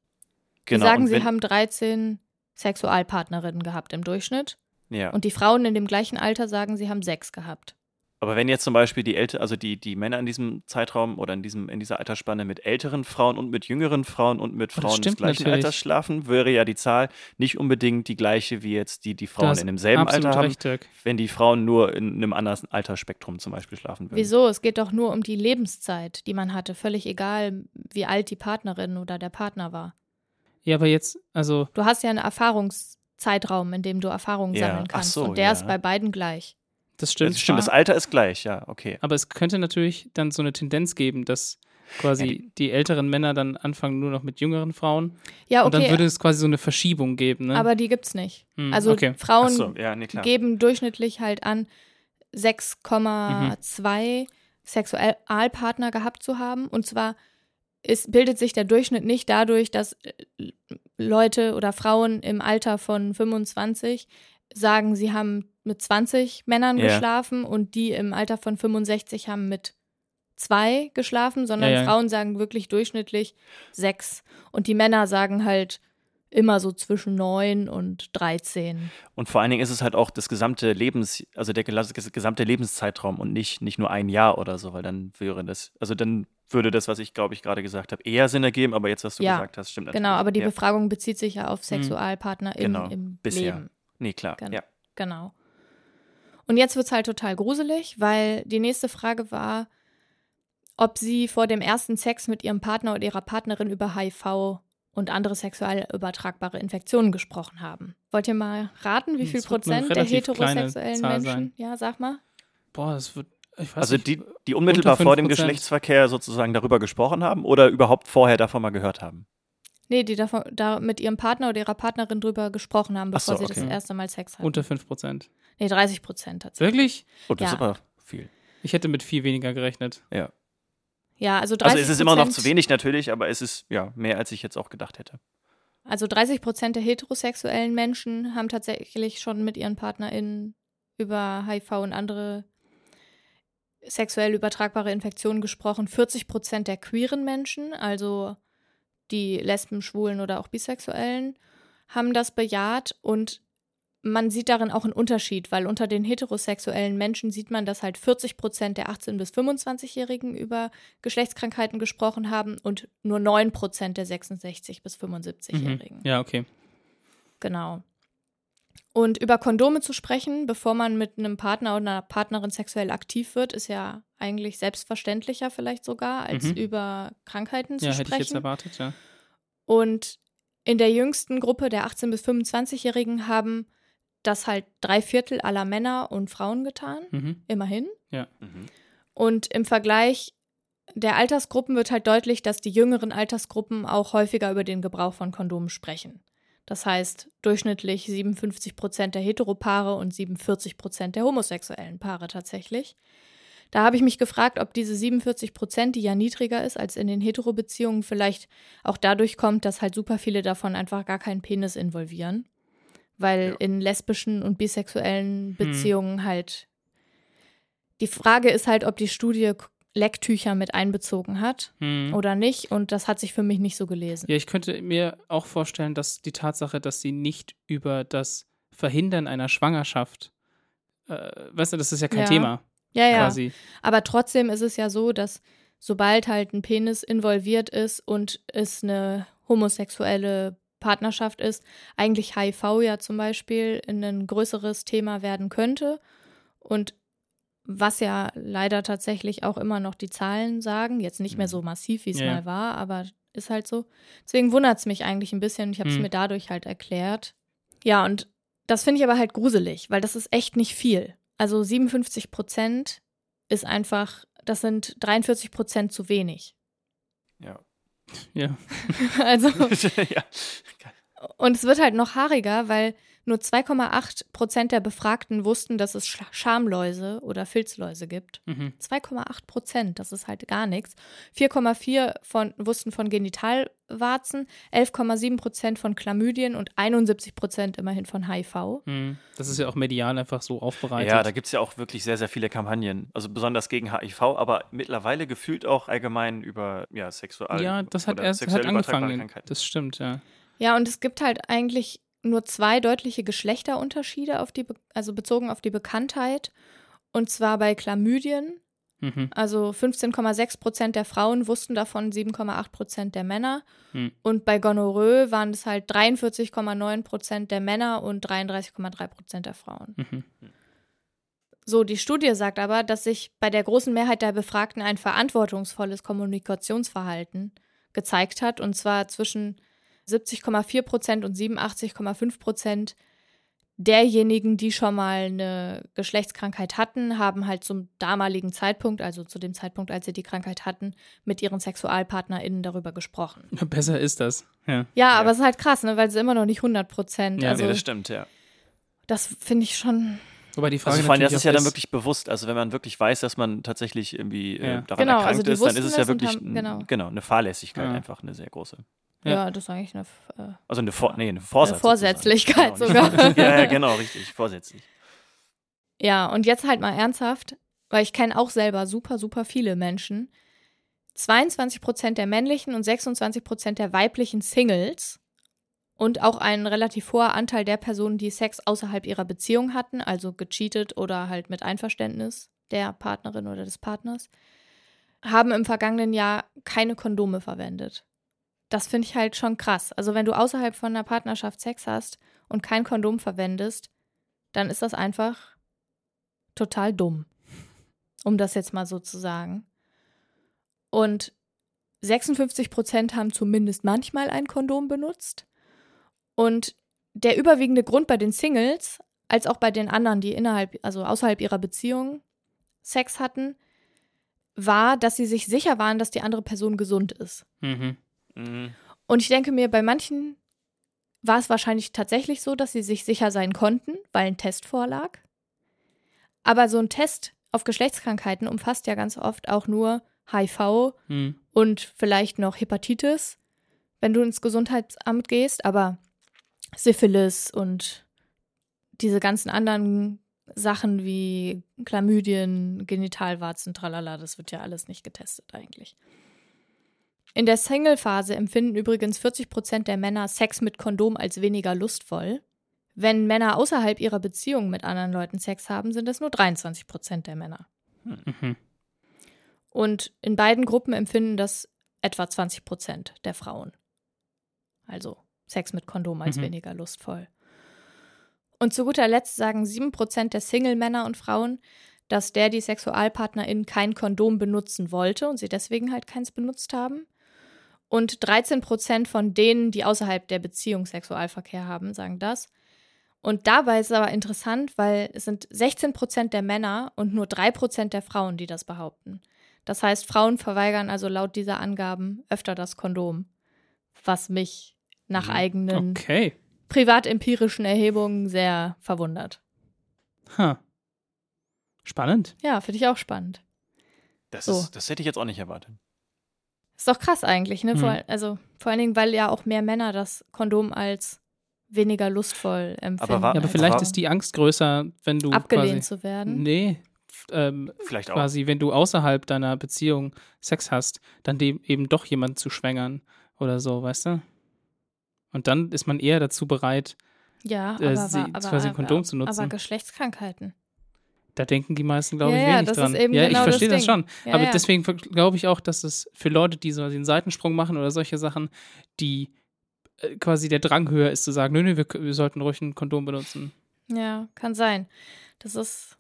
Genau. Sie sagen, sie haben 13 Sexualpartnerinnen gehabt im Durchschnitt. ja. Und die Frauen in dem gleichen Alter sagen, sie haben sechs gehabt. Aber wenn jetzt zum Beispiel die Älte, also die, die Männer in diesem Zeitraum oder in, diesem, in dieser Altersspanne mit älteren Frauen und mit jüngeren Frauen und mit Oh, Frauen des gleichen natürlich. Alters schlafen, wäre ja die Zahl nicht unbedingt die gleiche wie jetzt die, die Frauen in demselben Alter haben, recht, Dirk. wenn die Frauen nur in einem anderen Altersspektrum zum Beispiel schlafen würden. Wieso? Es geht doch nur um die Lebenszeit, die man hatte. Völlig egal, wie alt die Partnerin oder der Partner war. Ja, aber jetzt, also, Du hast ja einen Erfahrungszeitraum, in dem du Erfahrungen Ja, sammeln kannst. so, und der ja. ist bei beiden gleich. Das stimmt. das stimmt, das Alter ist gleich, ja, okay. aber es könnte natürlich dann so eine Tendenz geben, dass quasi Ja, die, die- älteren Männer dann anfangen nur noch mit jüngeren Frauen. Ja, Und dann okay, würde es quasi so eine Verschiebung geben, ne? aber die gibt's nicht. Hm, Also okay. Frauen so, ja, nee, geben durchschnittlich halt an, 6,2 Sexualpartner gehabt zu haben. Und zwar ist, bildet sich der Durchschnitt nicht dadurch, dass äh, Leute oder Frauen im Alter von 25 sagen, sie haben mit 20 Männern Ja. geschlafen und die im Alter von 65 haben mit zwei geschlafen, sondern Ja, ja. Frauen sagen wirklich durchschnittlich sechs. Und die Männer sagen halt immer so zwischen neun und 13. Und vor allen Dingen ist es halt auch das gesamte Lebens, also der gesamte Lebenszeitraum und nicht, nicht nur ein Jahr oder so, weil dann wäre das, also dann würde das, was ich glaube ich gerade gesagt habe, eher Sinn ergeben, aber jetzt, was du Ja, gesagt hast, stimmt Genau, aber die. Befragung bezieht sich ja auf Sexualpartner im, Genau, im bisher. Leben. Nee, klar, Genau. ja. Genau. Und jetzt wird es halt total gruselig, weil die nächste Frage war, ob sie vor dem ersten Sex mit ihrem Partner oder ihrer Partnerin über HIV und andere sexuell übertragbare Infektionen gesprochen haben. Wollt ihr mal raten, wie Das viel Prozent der heterosexuellen Menschen? sein. Ja, sag mal. Boah, das wird, ich weiß Also nicht. die, die unmittelbar vor dem 5%. Geschlechtsverkehr sozusagen darüber gesprochen haben oder überhaupt vorher davon mal gehört haben. Nee, die davon, da mit ihrem Partner oder ihrer Partnerin drüber gesprochen haben, Ach so, bevor sie das okay. erste Mal Sex hatten. unter 5 Prozent. Nee, 30 Prozent tatsächlich. Wirklich? Und das Ja. ist aber viel. Ich hätte mit viel weniger gerechnet. Ja. Ja, also 30 Also es ist immer noch zu wenig natürlich, aber es ist ja mehr, als ich jetzt auch gedacht hätte. Also 30 Prozent der heterosexuellen Menschen haben tatsächlich schon mit ihren PartnerInnen über HIV und andere sexuell übertragbare Infektionen gesprochen. 40 Prozent der queeren Menschen, also die Lesben, Schwulen oder auch Bisexuellen, haben das bejaht und man sieht darin auch einen Unterschied, weil unter den heterosexuellen Menschen sieht man, dass halt 40 Prozent der 18- bis 25-Jährigen über Geschlechtskrankheiten gesprochen haben und nur 9 Prozent der 66- bis 75-Jährigen. Ja, okay. Genau. Und über Kondome zu sprechen, bevor man mit einem Partner oder einer Partnerin sexuell aktiv wird, ist ja eigentlich selbstverständlicher vielleicht sogar, als Mhm. über Krankheiten zu Ja, hätte ich jetzt sprechen. erwartet, ja. Und in der jüngsten Gruppe der 18- bis 25-Jährigen haben das halt drei Viertel aller Männer und Frauen getan, Mhm. immerhin. Mhm. Und im Vergleich der Altersgruppen wird halt deutlich, dass die jüngeren Altersgruppen auch häufiger über den Gebrauch von Kondomen sprechen. Das heißt, durchschnittlich 57 Prozent der Heteropaare und 47 Prozent der homosexuellen Paare tatsächlich. Da habe ich mich gefragt, ob diese 47 Prozent, die ja niedriger ist als in den Hetero-Beziehungen, vielleicht auch dadurch kommt, dass halt super viele davon einfach gar keinen Penis involvieren. Weil Ja. in lesbischen und bisexuellen Beziehungen halt die Frage ist halt, ob die Studie Lecktücher mit einbezogen hat Mhm. oder nicht. Und das hat sich für mich nicht so gelesen. Ja, ich könnte mir auch vorstellen, dass die Tatsache, dass sie nicht über das Verhindern einer Schwangerschaft, äh, weißt du, das ist ja kein Ja. Thema Ja, ja. quasi. Aber trotzdem ist es ja so, dass sobald halt ein Penis involviert ist und es eine homosexuelle Partnerschaft ist, eigentlich HIV ja zum Beispiel ein größeres Thema werden könnte. Und was ja leider tatsächlich auch immer noch die Zahlen sagen, jetzt nicht mehr so massiv, wie es Ja, mal war, aber ist halt so. Deswegen wundert es mich eigentlich ein bisschen und ich habe es Hm. mir dadurch halt erklärt. Ja, und das finde ich aber halt gruselig, weil das ist echt nicht viel. Also 57 Prozent ist einfach, das sind 43 Prozent zu wenig. Ja. Ja. Also, ja. und es wird halt noch haariger, weil nur 2,8 Prozent der Befragten wussten, dass es Sch- Schamläuse oder Filzläuse gibt. Mhm. 2,8 Prozent, das ist halt gar nichts. 4,4 von wussten von Genitalwarzen, 11,7 Prozent von Chlamydien und 71 Prozent immerhin von HIV. Mhm. Das ist ja auch medial einfach so aufbereitet. Ja, da gibt es ja auch wirklich sehr, sehr viele Kampagnen. Also besonders gegen HIV, aber mittlerweile gefühlt auch allgemein über ja, Sexual ja, das hat oder erst hat angefangen. Das stimmt, ja. Ja, und es gibt halt eigentlich nur zwei deutliche Geschlechterunterschiede auf die, also bezogen auf die Bekanntheit. Und zwar bei Chlamydien. Mhm. Also 15,6 Prozent der Frauen wussten davon, 7,8 Prozent der Männer. Hm. Und bei Gonorrhoe waren es halt 43,9 Prozent der Männer und 33,3 Prozent der Frauen. Mhm. So, die Studie sagt aber, dass sich bei der großen Mehrheit der Befragten ein verantwortungsvolles Kommunikationsverhalten gezeigt hat, und zwar zwischen 70,4 Prozent und 87,5 Prozent derjenigen, die schon mal eine Geschlechtskrankheit hatten, haben halt zum damaligen Zeitpunkt, also zu dem Zeitpunkt, als sie die Krankheit hatten, mit ihren SexualpartnerInnen darüber gesprochen. Besser ist das. Ja. Ja, aber es ist halt krass, ne, weil sie immer noch nicht 100 Prozent. Ja, also, nee, das stimmt, ja. das finde ich schon. Wobei die Frage Also vor allem, das ist ja dann wirklich bewusst. Also wenn man wirklich weiß, dass man tatsächlich irgendwie äh, Ja. daran Genau, erkrankt also ist, dann ist es ja wirklich haben- genau. genau, eine Fahrlässigkeit Ja. einfach, eine sehr große. Ja. Ja, das ist eigentlich eine. Äh, Also eine, Vor nee, eine Vorsatz Eine Vorsätzlichkeit. Genau, sogar. nicht- ja, ja, genau, richtig, vorsätzlich. Ja, und jetzt halt mal ernsthaft, weil ich kenne auch selber super, super viele Menschen. 22 Prozent der männlichen und 26 Prozent der weiblichen Singles und auch ein relativ hoher Anteil der Personen, die Sex außerhalb ihrer Beziehung hatten, also gecheatet oder halt mit Einverständnis der Partnerin oder des Partners, haben im vergangenen Jahr keine Kondome verwendet. Das finde ich halt schon krass. Also wenn du außerhalb von einer Partnerschaft Sex hast und kein Kondom verwendest, dann ist das einfach total dumm. Um das jetzt mal so zu sagen. Und 56 Prozent haben zumindest manchmal ein Kondom benutzt. Und der überwiegende Grund bei den Singles, als auch bei den anderen, die innerhalb, also außerhalb ihrer Beziehung Sex hatten, war, dass sie sich sicher waren, dass die andere Person gesund ist. Mhm. Mhm. Und ich denke mir, bei manchen war es wahrscheinlich tatsächlich so, dass sie sich sicher sein konnten, weil ein Test vorlag. Aber so ein Test auf Geschlechtskrankheiten umfasst ja ganz oft auch nur HIV Mhm. und vielleicht noch Hepatitis, wenn du ins Gesundheitsamt gehst, aber Syphilis und diese ganzen anderen Sachen wie Chlamydien, Genitalwarzen, tralala, das wird ja alles nicht getestet eigentlich. In der Single-Phase empfinden übrigens 40 Prozent der Männer Sex mit Kondom als weniger lustvoll. Wenn Männer außerhalb ihrer Beziehung mit anderen Leuten Sex haben, sind es nur 23 Prozent der Männer. Mhm. Und in beiden Gruppen empfinden das etwa 20 Prozent der Frauen. Also Sex mit Kondom als Mhm. weniger lustvoll. Und zu guter Letzt sagen 7 Prozent der Single-Männer und Frauen, dass der die Sexualpartnerin kein Kondom benutzen wollte und sie deswegen halt keins benutzt haben. Und 13 Prozent von denen, die außerhalb der Beziehung Sexualverkehr haben, sagen das. Und dabei ist es aber interessant, weil es sind 16 Prozent der Männer und nur 3 Prozent der Frauen, die das behaupten. Das heißt, Frauen verweigern also laut dieser Angaben öfter das Kondom, was mich nach Mhm. eigenen Okay. privatempirischen Erhebungen sehr verwundert. Ha. Spannend. Ja, finde ich auch spannend. Das, So. ist, das hätte ich jetzt auch nicht erwartet. Ist doch krass eigentlich, ne? Vor, Mhm. also vor allen Dingen, weil ja auch mehr Männer das Kondom als weniger lustvoll empfinden. war- Ja, aber vielleicht ist die Angst größer, wenn du abgelehnt quasi, zu werden. Nee, ähm, Vielleicht auch. quasi, wenn du außerhalb deiner Beziehung Sex hast, dann dem eben doch jemanden zu schwängern oder so, weißt du? Und dann ist man eher dazu bereit, Ja, äh, aber, sie aber, quasi aber, Kondom zu nutzen. Aber Geschlechtskrankheiten. Da denken die meisten, glaube ich, ja, wenig das dran. ist eben ja, genau ich verstehe das das, schon. Ja, aber ja. deswegen glaube ich auch, dass es für Leute, die so den Seitensprung machen oder solche Sachen, die äh, quasi der Drang höher ist zu sagen, nö, nö, wir, wir sollten ruhig ein Kondom benutzen. Ja, kann sein. Das ist.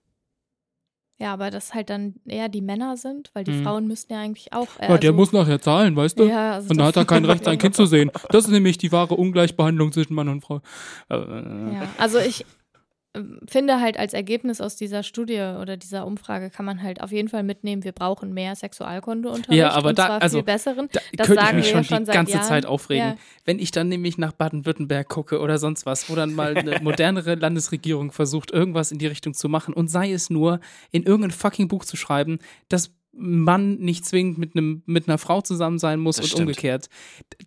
Ja, aber das halt dann eher die Männer sind, weil die Mhm. Frauen müssten ja eigentlich auch. Äh, Ja, der also- muss nachher zahlen, weißt du? Ja, also und da hat er kein Recht, sein Kind zu sehen. Das ist nämlich die wahre Ungleichbehandlung zwischen Mann und Frau. Äh, Ja, also ich finde halt als Ergebnis aus dieser Studie oder dieser Umfrage kann man halt auf jeden Fall mitnehmen, wir brauchen mehr Sexualkundeunterricht Ja, aber und da- zwar also, viel besseren. Da Das könnte ich mich schon schon die seit ganze Jahren. Zeit aufregen. Ja. Wenn ich dann nämlich nach Baden-Württemberg gucke oder sonst was, wo dann mal eine modernere Landesregierung versucht, irgendwas in die Richtung zu machen und sei es nur, in irgendein fucking Buch zu schreiben, dass Mann nicht zwingend mit, einem, mit einer Frau zusammen sein muss Das und stimmt. umgekehrt.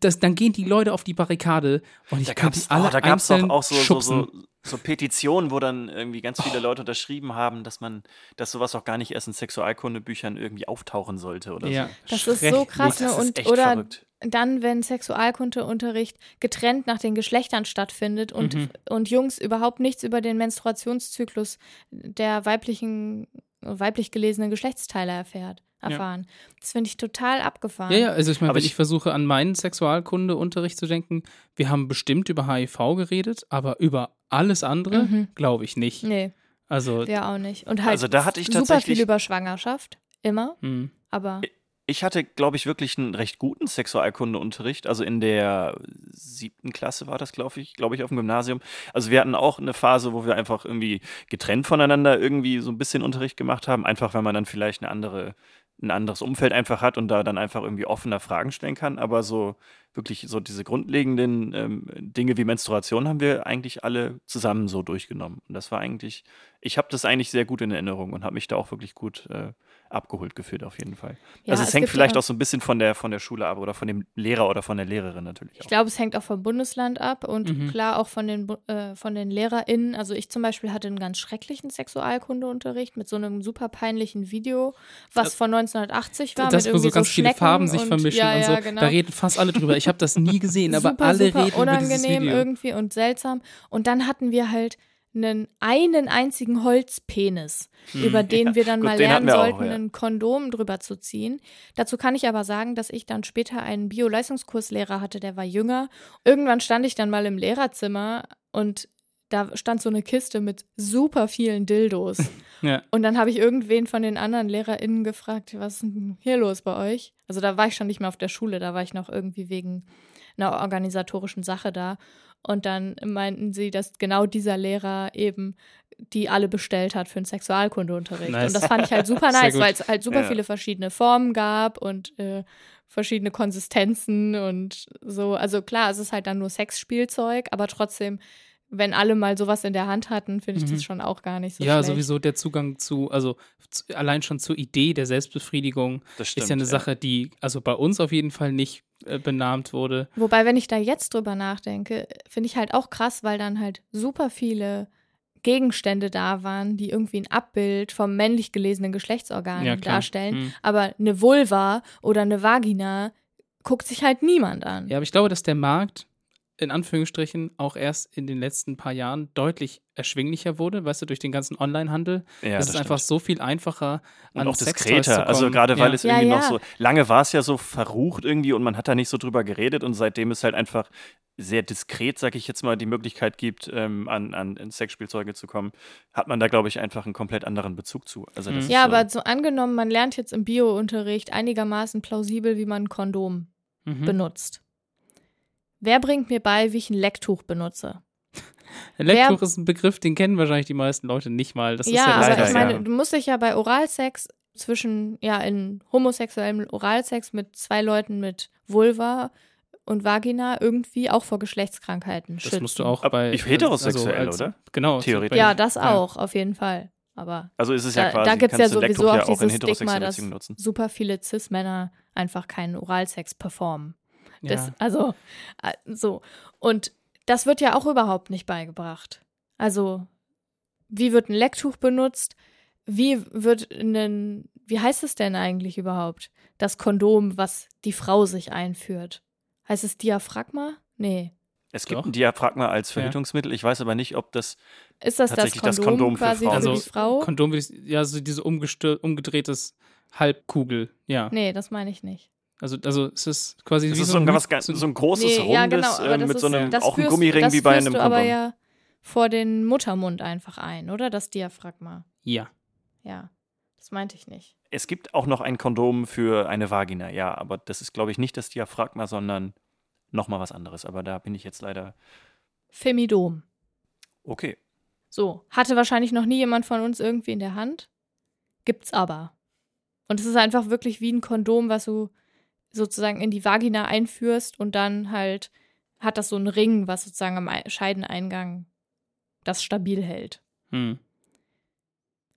Das, dann gehen die Leute auf die Barrikade und ich Da kann gab die es alle oh, da gab's doch einzeln auch so, so, schubsen. so, so Petitionen, wo dann irgendwie ganz viele Leute unterschrieben haben, dass man, dass sowas auch gar nicht erst in Sexualkundebüchern irgendwie auftauchen sollte oder ja, Das ist so krass, ne? Das ist Und, echt oder verrückt. dann, wenn Sexualkundeunterricht getrennt nach den Geschlechtern stattfindet und, Mhm. und Jungs überhaupt nichts über den Menstruationszyklus der weiblichen, weiblich gelesenen Geschlechtsteile erfährt, Ja. erfahren. Das finde ich total abgefahren. Ja, ja, also ich meine, wenn ich- ich versuche, an meinen Sexualkundeunterricht zu denken, wir haben bestimmt über HIV geredet, aber über alles andere Mhm. glaube ich nicht. Nee, Also, wir auch nicht. Und halt Also da hatte ich super tatsächlich- viel über Schwangerschaft, immer, hm. aber Ich hatte, glaube ich, wirklich einen recht guten Sexualkundeunterricht. Also in der siebten Klasse war das, glaube ich, glaube ich, auf dem Gymnasium. Also wir hatten auch eine Phase, wo wir einfach irgendwie getrennt voneinander irgendwie so ein bisschen Unterricht gemacht haben. Einfach, weil man dann vielleicht eine andere, ein anderes Umfeld einfach hat und da dann einfach irgendwie offener Fragen stellen kann. Aber so wirklich so diese grundlegenden ähm, Dinge wie Menstruation haben wir eigentlich alle zusammen so durchgenommen. Und das war eigentlich, ich habe das eigentlich sehr gut in Erinnerung und habe mich da auch wirklich gut äh, abgeholt gefühlt auf jeden Fall. Ja, also es, es hängt vielleicht ja- auch so ein bisschen von der, von der Schule ab oder von dem Lehrer oder von der Lehrerin natürlich Ich glaube, es hängt auch vom Bundesland ab und Mhm. klar auch von den, äh, von den LehrerInnen. Also ich zum Beispiel hatte einen ganz schrecklichen Sexualkundeunterricht mit so einem super peinlichen Video, was von 1980 war. das, mit wo so ganz viele Schnecken Farben sich und, vermischen ja, und so. genau. Da reden fast alle drüber. Ich habe das nie gesehen, aber super, alle super reden über dieses unangenehm Video. irgendwie und seltsam. Und dann hatten wir halt einen, einen einzigen Holzpenis, über den wir dann Gut, mal lernen wir auch, sollten, ja. ein Kondom drüber zu ziehen. Dazu kann ich aber sagen, dass ich dann später einen Bio-Leistungskurslehrer hatte, der war jünger. Irgendwann stand ich dann mal im Lehrerzimmer und da stand so eine Kiste mit super vielen Dildos. Ja. Und dann habe ich irgendwen von den anderen LehrerInnen gefragt, was ist denn hier los bei euch? Also da war ich schon nicht mehr auf der Schule, da war ich noch irgendwie wegen einer organisatorischen Sache da. Und dann meinten sie, dass genau dieser Lehrer eben die alle bestellt hat für einen Sexualkundeunterricht. Nice. Und das fand ich halt super nice, weil es halt super Ja. viele verschiedene Formen gab und äh, verschiedene Konsistenzen und so. Also klar, es ist halt dann nur Sexspielzeug, aber trotzdem, wenn alle mal sowas in der Hand hatten, finde ich Mhm. das schon auch gar nicht so ja, schlecht. sowieso der Zugang zu, also zu, allein schon zur Idee der Selbstbefriedigung Das ist ja eine Sache, die also bei uns auf jeden Fall nicht äh, benannt wurde. Wobei, wenn ich da jetzt drüber nachdenke, finde ich halt auch krass, weil dann halt super viele Gegenstände da waren, die irgendwie ein Abbild vom männlich gelesenen Geschlechtsorgan Ja, darstellen. Hm. Aber eine Vulva oder eine Vagina guckt sich halt niemand an. Ja, aber ich glaube, dass der Markt in Anführungsstrichen auch erst in den letzten paar Jahren deutlich erschwinglicher wurde, weißt du, durch den ganzen Onlinehandel. Ja, es das ist einfach stimmt. so viel einfacher und an auch Sextoys zu diskreter. Also gerade weil ja. es Ja, irgendwie ja. noch so, lange war es ja so verrucht irgendwie und man hat da nicht so drüber geredet und seitdem es halt einfach sehr diskret, sag ich jetzt mal, die Möglichkeit gibt, ähm, an, an an Sexspielzeuge zu kommen, hat man da, glaube ich, einfach einen komplett anderen Bezug zu. Also das Mhm. ist Ja, so, aber so angenommen, man lernt jetzt im Bio-Unterricht einigermaßen plausibel, wie man ein Kondom Mhm. benutzt. Wer bringt mir bei, wie ich ein Lecktuch benutze? Lecktuch ist ein Begriff, den kennen wahrscheinlich die meisten Leute nicht mal. Das ja, ist ja das aber leider, ich meine, ja. du musst dich ja bei Oralsex zwischen, ja, in homosexuellem Oralsex mit zwei Leuten mit Vulva und Vagina irgendwie auch vor Geschlechtskrankheiten schützen. Das musst du auch Aber bei. ich- heterosexuell, als- oder? Genau. Theoretisch. Ja, das Ja. auch, auf jeden Fall. Aber also ist es ja da, quasi, da gibt es ja sowieso auch ja auch in dieses Stigma, heterosexuellen dass Beziehungen nutzen. super viele Cis-Männer einfach keinen Oralsex performen. Das, Ja. Also, äh, so. Und das wird ja auch überhaupt nicht beigebracht. Also, wie wird ein Lecktuch benutzt? Wie wird ein, wie heißt es denn eigentlich überhaupt? Das Kondom, was die Frau sich einführt. Heißt es Diaphragma? Nee. Es gibt Doch. ein Diaphragma als. Verhütungsmittel. Ich weiß aber nicht, ob das Ist das das Tatsächlich Kondom, das Kondom für quasi Frauen. für Also die Frau? Kondom, ja, so diese umgedrehtes Halbkugel, ja. nee, das meine ich nicht. Also, also es ist quasi das wie ist so ein, was, so ein- so ein großes, nee, rundes, ja, genau, das mit ist, so einem, auch ein führst- Gummiring wie bei einem du aber Kondom. ja vor den Muttermund einfach ein, oder? Das Diaphragma. Ja. Ja. Das meinte ich nicht. Es gibt auch noch ein Kondom für eine Vagina, ja, aber das ist, glaube ich, nicht das Diaphragma, sondern nochmal was anderes. Aber da bin ich jetzt leider. Femidom. Okay. So, hatte wahrscheinlich noch nie jemand von uns irgendwie in der Hand. Gibt's aber. Und es ist einfach wirklich wie ein Kondom, was du sozusagen in die Vagina einführst und dann halt hat das so einen Ring, was sozusagen am Ei- Scheideneingang das stabil hält. Hm.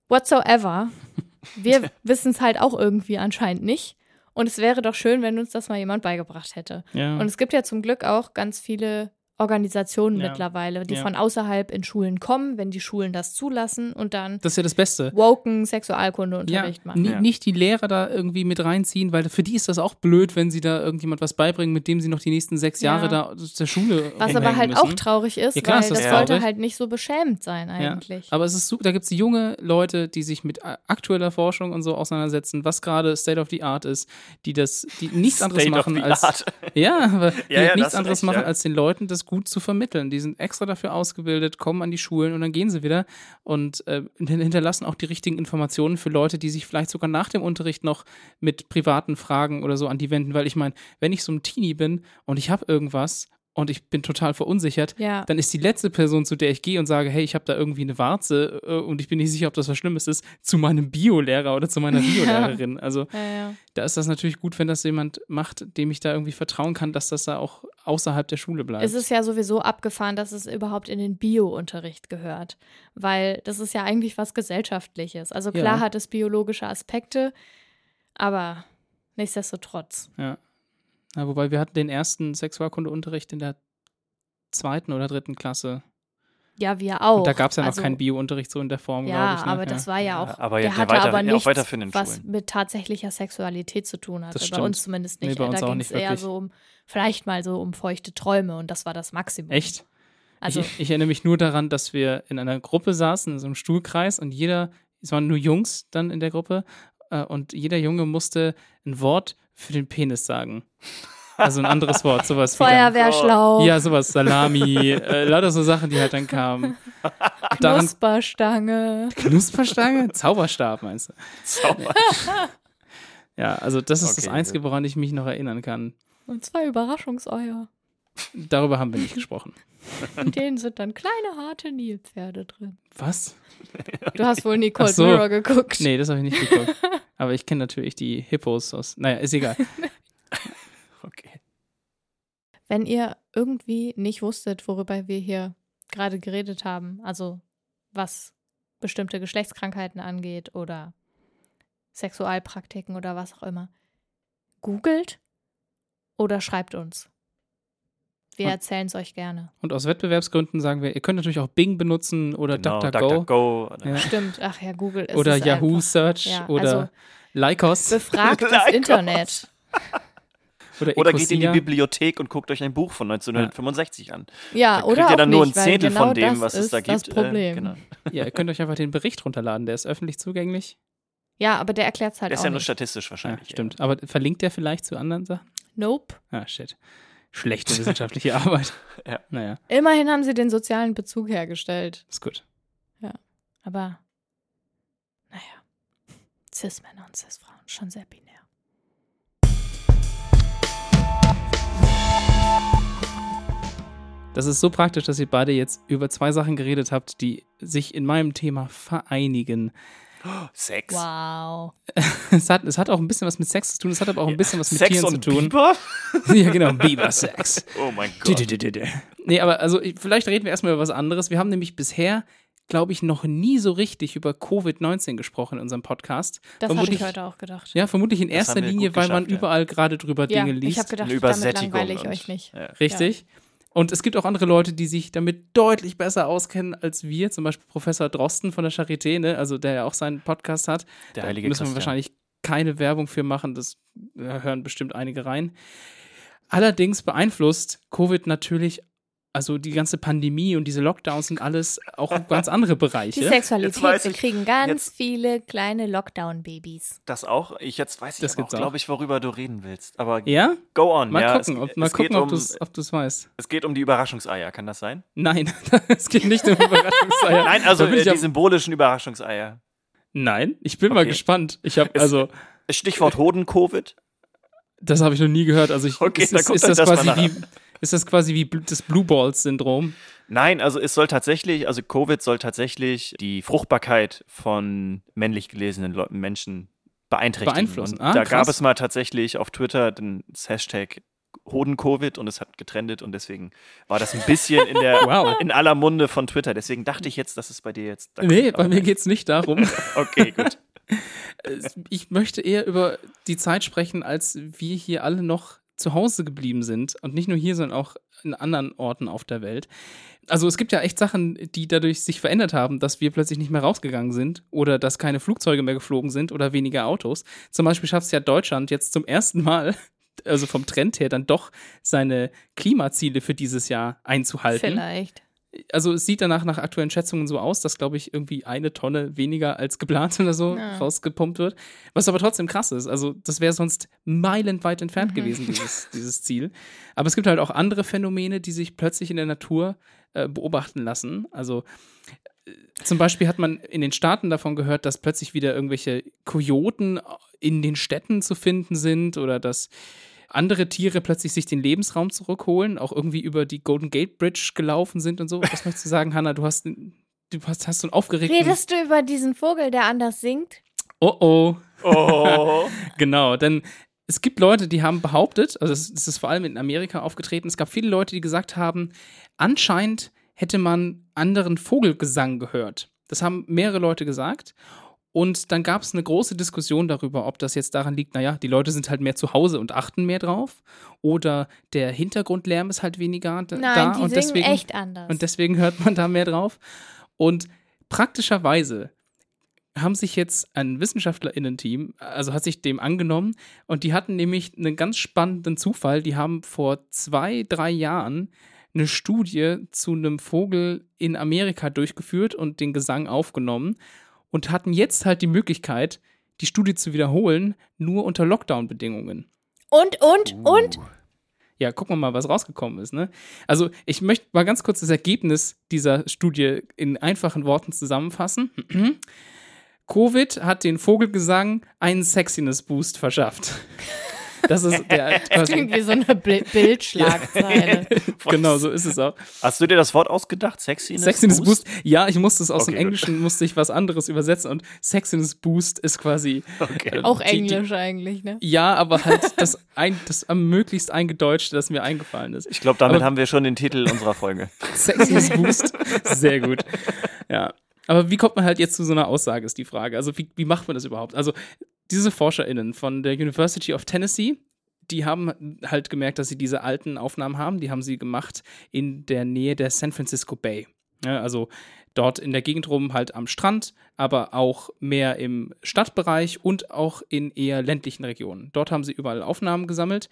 Whatsoever. Wir wissen es halt auch irgendwie anscheinend nicht. Und es wäre doch schön, wenn uns das mal jemand beigebracht hätte. Ja. Und es gibt ja zum Glück auch ganz viele Organisationen Ja. mittlerweile, die Ja. von außerhalb in Schulen kommen, wenn die Schulen das zulassen und dann das ist ja das Beste. woken Ja, Sexualkundeunterricht machen. ni- Ja. nicht die Lehrer da irgendwie mit reinziehen, weil für die ist das auch blöd, wenn sie da irgendjemand was beibringen, mit dem sie noch die nächsten sechs Ja. Jahre da zur Schule Was aber halt müssen. auch traurig ist, Ja, klar weil ist das das traurig. sollte halt nicht so beschämend sein Ja, eigentlich. aber es ist super, da gibt es junge Leute, die sich mit aktueller Forschung und so auseinandersetzen, was gerade State of the Art ist, die das, die nichts anderes State of machen the als art. ja, Ja, ja, nichts anderes recht, machen, ja. als den Leuten das gut zu vermitteln. Die sind extra dafür ausgebildet, kommen an die Schulen und dann gehen sie wieder und äh, hin- hinterlassen auch die richtigen Informationen für Leute, die sich vielleicht sogar nach dem Unterricht noch mit privaten Fragen oder so an die wenden. Weil ich meine, wenn ich so ein Teenie bin und ich habe irgendwas und ich bin total verunsichert, Ja. dann ist die letzte Person, zu der ich gehe und sage, hey, ich habe da irgendwie eine Warze äh, und ich bin nicht sicher, ob das was Schlimmes ist, zu meinem Biolehrer oder zu meiner Biolehrerin. Also Ja, ja. da ist das natürlich gut, wenn das jemand macht, dem ich da irgendwie vertrauen kann, dass das da auch außerhalb der Schule bleibt. Es ist ja sowieso abgefahren, dass es überhaupt in den Bio-Unterricht gehört. Weil das ist ja eigentlich was Gesellschaftliches. Also klar hat es biologische Aspekte, aber nichtsdestotrotz. ja. Ja. Wobei wir hatten den ersten Sexualkundeunterricht in der zweiten oder dritten Klasse. Ja, wir auch. Und da gab es ja noch Also, keinen Bio-Unterricht so in der Form, Ja, glaube ich. Ne? aber das war ja Ja, auch, aber ja, der der hatte weiter- aber ja, nichts, was Schulen. mit tatsächlicher Sexualität zu tun hatte. Das bei uns zumindest Nee, nicht. bei uns da auch ging nicht es eher so um, vielleicht mal so um feuchte Träume und das war das Maximum. Echt? Also, ich, ich erinnere mich nur daran, dass wir in einer Gruppe saßen, in so einem Stuhlkreis und jeder, es waren nur Jungs dann in der Gruppe äh, und jeder Junge musste ein Wort für den Penis sagen. Also ein anderes Wort, sowas Feuerwehrschlauch, Ja, sowas, Salami, äh, lauter so Sachen, die halt dann kamen. Daran Knusperstange. Knusperstange? Zauberstab, meinst du? Sauber. Ja, also das ist das Okay, Einzige, woran ich mich noch erinnern kann. Und zwei Überraschungseier. Darüber haben wir nicht gesprochen. In denen sind dann kleine, harte Nilpferde drin. Was? Du hast wohl nie Cold so. Mirror geguckt. Nee, das habe ich nicht geguckt. Aber ich kenne natürlich die Hippos aus. Naja, ist egal. Okay. Wenn ihr irgendwie nicht wusstet, worüber wir hier gerade geredet haben, also was bestimmte Geschlechtskrankheiten angeht oder Sexualpraktiken oder was auch immer, googelt oder schreibt uns. Wir erzählen es euch gerne. Und aus Wettbewerbsgründen sagen wir, ihr könnt natürlich auch Bing benutzen oder Genau, DuckDuckGo DuckDuckGo. Ja. Stimmt, ach ja, Google ist oder es Yahoo einfach. Search Ja, oder also Lycos Befragt das Lycos. Internet. oder Oder geht in die. Bibliothek und guckt euch ein Buch von 1965 an. Ja, Da oder kriegt ihr auch dann nicht, nur ein weil Zehntel genau von dem, das was es ist da gibt. Das Problem. Äh, genau. Ja, ihr könnt euch einfach den Bericht runterladen, der ist öffentlich zugänglich. Ja, aber der erklärt es halt Der ist ja nur nicht. statistisch Ja, wahrscheinlich. stimmt. Aber verlinkt der vielleicht zu anderen Sachen? Nope. Ah, shit. Schlechte wissenschaftliche Arbeit. Ja. Naja, Immerhin haben sie den sozialen Bezug hergestellt. ist gut. Aber, naja, Cis-Männer und Cis-Frauen, schon sehr binär. Das ist so praktisch, dass ihr beide jetzt über zwei Sachen geredet habt, die sich in meinem Thema vereinigen. Sex. Wow. Es hat, es hat auch ein bisschen was mit Sex zu tun, es hat aber auch ein bisschen was mit Sex Tieren und zu tun. Biber? Ja, genau, Biber-Sex. Oh mein Gott. du, du, du, du. Nee, aber also ich- vielleicht reden wir erstmal über was anderes. Wir haben nämlich bisher, glaube ich, noch nie so richtig über Covid-19 gesprochen in unserem Podcast. Das Vermutlich- ich heute auch gedacht. Ja, vermutlich in Das erster Linie, weil man ja. überall gerade drüber Ja, Dinge liest. ich habe gedacht, damit langweile ich euch nicht. Ja. Richtig. Und es gibt auch andere Leute, die sich damit deutlich besser auskennen als wir. Zum Beispiel Professor Drosten von der Charité, ne? also der ja auch seinen Podcast hat. Der Da heilige müssen wir Christian. wahrscheinlich keine Werbung für machen. Das hören bestimmt einige rein. Allerdings beeinflusst Covid natürlich, also die ganze Pandemie und diese Lockdowns sind alles auch ganz andere Die Bereiche. Jetzt Sexualität, wir kriegen ganz jetzt- viele kleine Lockdown-Babys. Das auch? Ich jetzt weiß ich Das aber auch, glaube ich, worüber du reden willst. Aber Ja? go on. Mal ja, gucken, es, ob, mal es, geht gucken ob um, du es ob weißt. es geht um die Überraschungseier, kann das sein? Nein, es geht nicht um Überraschungseier. Nein, also Da äh, die symbolischen Überraschungseier. Nein, ich bin mal Okay. gespannt. Ich habe also Stichwort Hoden-Covid. das habe ich noch nie gehört. Also ich Okay, ist, dann ist, ist das das quasi mal wie ist das quasi wie das Blue Balls Syndrom? Nein, also es soll tatsächlich, also Covid soll tatsächlich die Fruchtbarkeit von männlich gelesenen Leu Menschen beeinträchtigen. Beeinflussen. Ah, da gab krass. es mal tatsächlich auf Twitter den das Hashtag Hoden-Covid und es hat getrennt und deswegen war das ein bisschen in der Wow. in aller Munde von Twitter. Deswegen dachte ich jetzt, dass es bei dir jetzt. da Nee, bei mir geht's nicht darum. Okay, gut. Es- ich möchte eher über die Zeit sprechen, als wir hier alle noch zu Hause geblieben sind. Und nicht nur hier, sondern auch in anderen Orten auf der Welt. Also es gibt ja echt Sachen, die dadurch sich verändert haben, dass wir plötzlich nicht mehr rausgegangen sind oder dass keine Flugzeuge mehr geflogen sind oder weniger Autos. Zum Beispiel schafft es ja Deutschland jetzt zum ersten Mal, also vom Trend her, dann doch seine Klimaziele für dieses Jahr einzuhalten Vielleicht. Also es sieht danach nach aktuellen Schätzungen so aus, dass, glaube ich, irgendwie eine Tonne weniger als geplant oder so Ja. rausgepumpt wird. Was aber trotzdem krass ist. Also das wäre sonst meilenweit entfernt Mhm. gewesen, dieses, dieses Ziel. Aber es gibt halt auch andere Phänomene, die sich plötzlich in der Natur äh, beobachten lassen. Also äh, zum Beispiel hat man in den Staaten davon gehört, dass plötzlich wieder irgendwelche Kojoten in den Städten zu finden sind oder dass andere Tiere plötzlich sich den Lebensraum zurückholen, auch irgendwie über die Golden Gate Bridge gelaufen sind und so. Was möchtest du sagen, Hannah? Du hast, du hast, hast so einen aufgeregten. Redest du über diesen Vogel, der anders singt? Oh oh. Oh. Genau, denn es gibt Leute, die haben behauptet, also es es ist vor allem in Amerika aufgetreten, es gab viele Leute, die gesagt haben, anscheinend hätte man anderen Vogelgesang gehört. Das haben mehrere Leute gesagt. Und dann gab es eine große Diskussion darüber, ob das jetzt daran liegt, naja, die Leute sind halt mehr zu Hause und achten mehr drauf. Oder der Hintergrundlärm ist halt weniger d- Nein, da. die und deswegen, echt anders. und deswegen hört man da mehr drauf. Und praktischerweise haben sich jetzt ein WissenschaftlerInnen-Team, also hat sich dem angenommen und die hatten nämlich einen ganz spannenden Zufall. Die haben vor zwei, drei Jahren eine Studie zu einem Vogel in Amerika durchgeführt und den Gesang aufgenommen und hatten jetzt halt die Möglichkeit, die Studie zu wiederholen, nur unter Lockdown-Bedingungen. und, und, und? Uh. Ja, gucken wir mal, was rausgekommen ist. Ne? Also, ich möchte mal ganz kurz das Ergebnis dieser Studie in einfachen Worten zusammenfassen. Covid hat den Vogelgesang einen Sexiness-Boost verschafft. Das ist der Das klingt wie so eine Bi- Bildschlagzeile. genau so ist es auch. Hast du dir das Wort ausgedacht? Sexiness, Sexiness Boost. Ja, ich musste es aus Okay, dem gut. Englischen musste ich was anderes übersetzen und Sexiness Boost ist quasi Okay. äh, Auch die- die- Englisch eigentlich, ne? Ja, aber halt das, ein, das am möglichst eingedeutschte, das mir eingefallen ist. Ich glaube, damit Aber- haben wir schon den Titel unserer Folge. Sexiness Boost. Sehr gut. Ja. Aber wie kommt man halt jetzt zu so einer Aussage, ist die Frage. Also, wie, wie macht man das überhaupt? Also, diese ForscherInnen von der University of Tennessee, die haben halt gemerkt, dass sie diese alten Aufnahmen haben. Die haben sie gemacht in der Nähe der San Francisco Bay. Ja, also dort in der Gegend rum halt am Strand, aber auch mehr im Stadtbereich und auch in eher ländlichen Regionen. Dort haben sie überall Aufnahmen gesammelt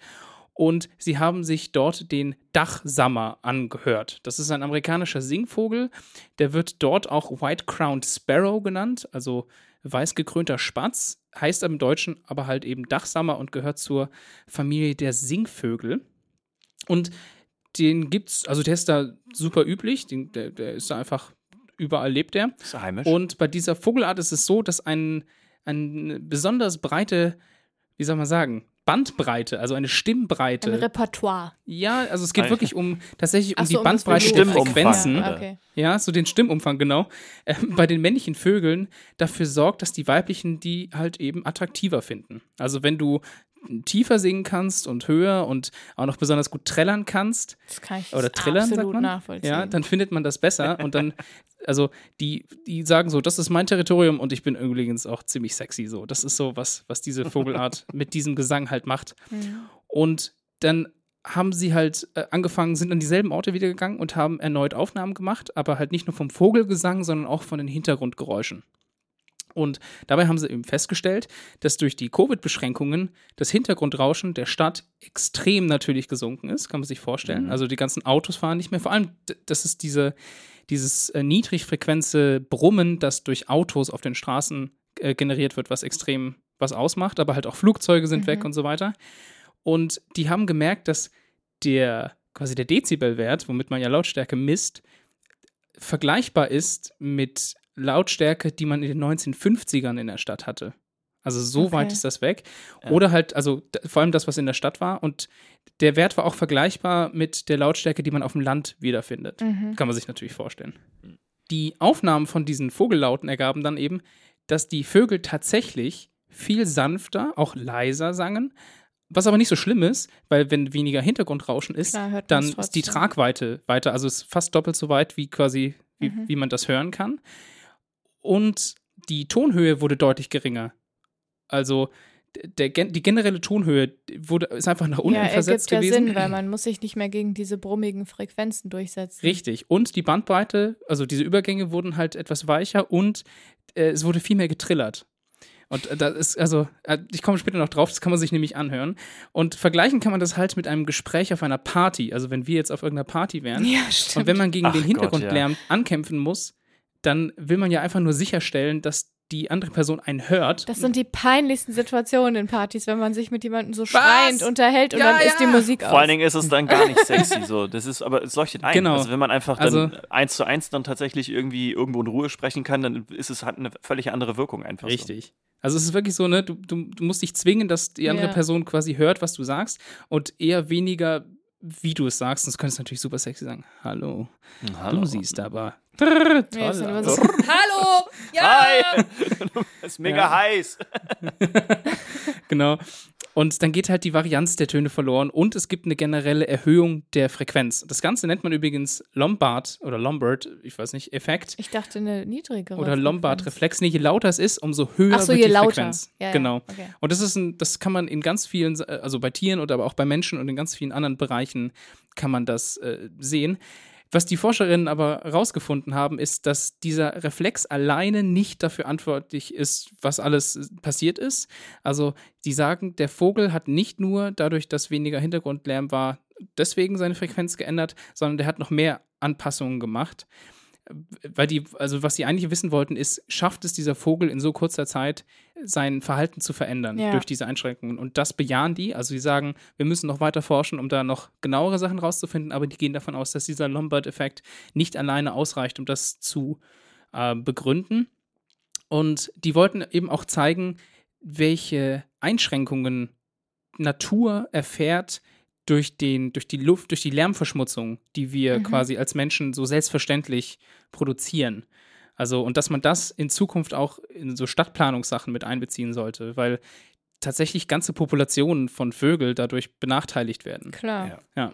und sie haben sich dort den Dachsammer angehört. Das ist ein amerikanischer Singvogel, der wird dort auch White Crowned Sparrow genannt, also weißgekrönter Spatz, heißt im Deutschen aber halt eben Dachsammer und gehört zur Familie der Singvögel. Und den gibt's, also der ist da super üblich, den, der, der ist da einfach, überall lebt der. Ist er heimisch? Und bei dieser Vogelart ist es so, dass ein, eine besonders breite, wie soll man sagen, Bandbreite, also eine Stimmbreite. Ein Repertoire. ja, also es geht Ein- wirklich um tatsächlich um so, die um Bandbreite der. Frequenzen. Ja, okay. Ja, so den Stimmumfang, genau. Äh, bei den männlichen Vögeln dafür sorgt, dass die weiblichen die halt eben attraktiver finden. Also wenn du tiefer singen kannst und höher und auch noch besonders gut trällern kannst, Das kann ich oder trillern, sagt man. nachvollziehen. Ja, dann findet man das besser und dann, also die, die sagen so, das ist mein Territorium und ich bin übrigens auch ziemlich sexy so. Das ist so was, was diese Vogelart mit diesem Gesang halt macht. Mhm. Und dann haben sie halt äh, angefangen, sind an dieselben Orte wieder gegangen und haben erneut Aufnahmen gemacht, aber halt nicht nur vom Vogelgesang, sondern auch von den Hintergrundgeräuschen. Und dabei haben sie eben festgestellt, dass durch die Covid-Beschränkungen das Hintergrundrauschen der Stadt extrem natürlich gesunken ist, kann man sich vorstellen. Mhm. Also die ganzen Autos fahren nicht mehr. Vor allem, das ist diese, dieses äh, niedrigfrequenze Brummen, das durch Autos auf den Straßen äh, generiert wird, was extrem was ausmacht, aber halt auch Flugzeuge sind Mhm. weg und so weiter. Und die haben gemerkt, dass der quasi der Dezibelwert, womit man ja Lautstärke misst, vergleichbar ist mit Lautstärke, die man in den 1950ern in der Stadt hatte. Also so Okay. weit ist das weg. Ja. Oder halt, also vor allem das, was in der Stadt war. Und der Wert war auch vergleichbar mit der Lautstärke, die man auf dem Land wiederfindet. Mhm. Kann man sich natürlich vorstellen. Die Aufnahmen von diesen Vogellauten ergaben dann eben, dass die Vögel tatsächlich viel sanfter, auch leiser sangen. Was aber nicht so schlimm ist, weil wenn weniger Hintergrundrauschen ist, Klar, dann ist die. Tragweite weiter, also ist fast doppelt so weit, wie quasi, wie, Mhm. wie man das hören kann. Und die Tonhöhe wurde deutlich geringer. Also der, die generelle Tonhöhe wurde, ist einfach nach unten ja, versetzt ergibt ja gewesen. Sinn, weil man muss sich nicht mehr gegen diese brummigen Frequenzen durchsetzen. Richtig. Und die Bandbreite, also diese Übergänge wurden halt etwas weicher und äh, es wurde viel mehr getrillert. Und äh, das ist, also, äh, ich komme später noch drauf, das kann man sich nämlich anhören. Und vergleichen kann man das halt mit einem Gespräch auf einer Party. Also, wenn wir jetzt auf irgendeiner Party wären Ja, stimmt. und wenn man gegen Ach den Gott, Hintergrundlärm ankämpfen muss, dann will man ja einfach nur sicherstellen, dass die andere Person einen hört. das sind die peinlichsten Situationen in Partys, wenn man sich mit jemandem so schreiend unterhält und Ja, dann ist die ja. Musik aus. Vor allen Dingen ist es dann gar nicht sexy. So, das ist, aber es leuchtet ein. Genau. Also wenn man einfach Also- dann eins zu eins dann tatsächlich irgendwie irgendwo in Ruhe sprechen kann, dann ist es hat eine völlig andere Wirkung einfach. Richtig. Also es ist wirklich so, ne, du, du, du musst dich zwingen, dass die andere Ja. Person quasi hört, was du sagst und eher weniger, wie du es sagst. Sonst könntest du natürlich super sexy sagen, hallo, So. Hallo. du siehst aber Ja, toll immer aus. so, Hallo! Ja! Hi! Es ist mega Ja. heiß. Genau. Und dann geht halt die Varianz der Töne verloren und es gibt eine generelle Erhöhung der Frequenz. Das Ganze nennt man übrigens Lombard oder Lombard, ich weiß nicht, Effekt. Ich dachte eine niedrigere. Oder. Lombard-Reflex. Nee, je lauter es ist, umso höher so, wird je die lauter. Frequenz. Ja, ja, genau. okay. Und das ist ein, das kann man in ganz vielen, also bei Tieren oder aber auch bei Menschen und in ganz vielen anderen Bereichen kann man das äh, sehen. Was die Forscherinnen aber herausgefunden haben, ist, dass dieser Reflex alleine nicht dafür verantwortlich ist, was alles äh, passiert ist. Also, die sagen, der Vogel hat nicht nur dadurch, dass weniger Hintergrundlärm war, deswegen seine Frequenz geändert, sondern der hat noch mehr Anpassungen gemacht. Weil die, also was sie eigentlich wissen wollten, ist, schafft es dieser Vogel in so kurzer Zeit, sein Verhalten zu verändern Ja. durch diese Einschränkungen. Und das bejahen die. Also sie sagen, wir müssen noch weiter forschen, um da noch genauere Sachen rauszufinden, aber die gehen davon aus, dass dieser Lombard-Effekt nicht alleine ausreicht, um das zu äh, begründen. Und die wollten eben auch zeigen, welche Einschränkungen Natur erfährt durch, den, durch die Luft, durch die Lärmverschmutzung, die wir Mhm. quasi als Menschen so selbstverständlich produzieren. Also, und dass man das in Zukunft auch in so Stadtplanungssachen mit einbeziehen sollte, weil tatsächlich ganze Populationen von Vögeln dadurch benachteiligt werden. Klar. Ja. Ja.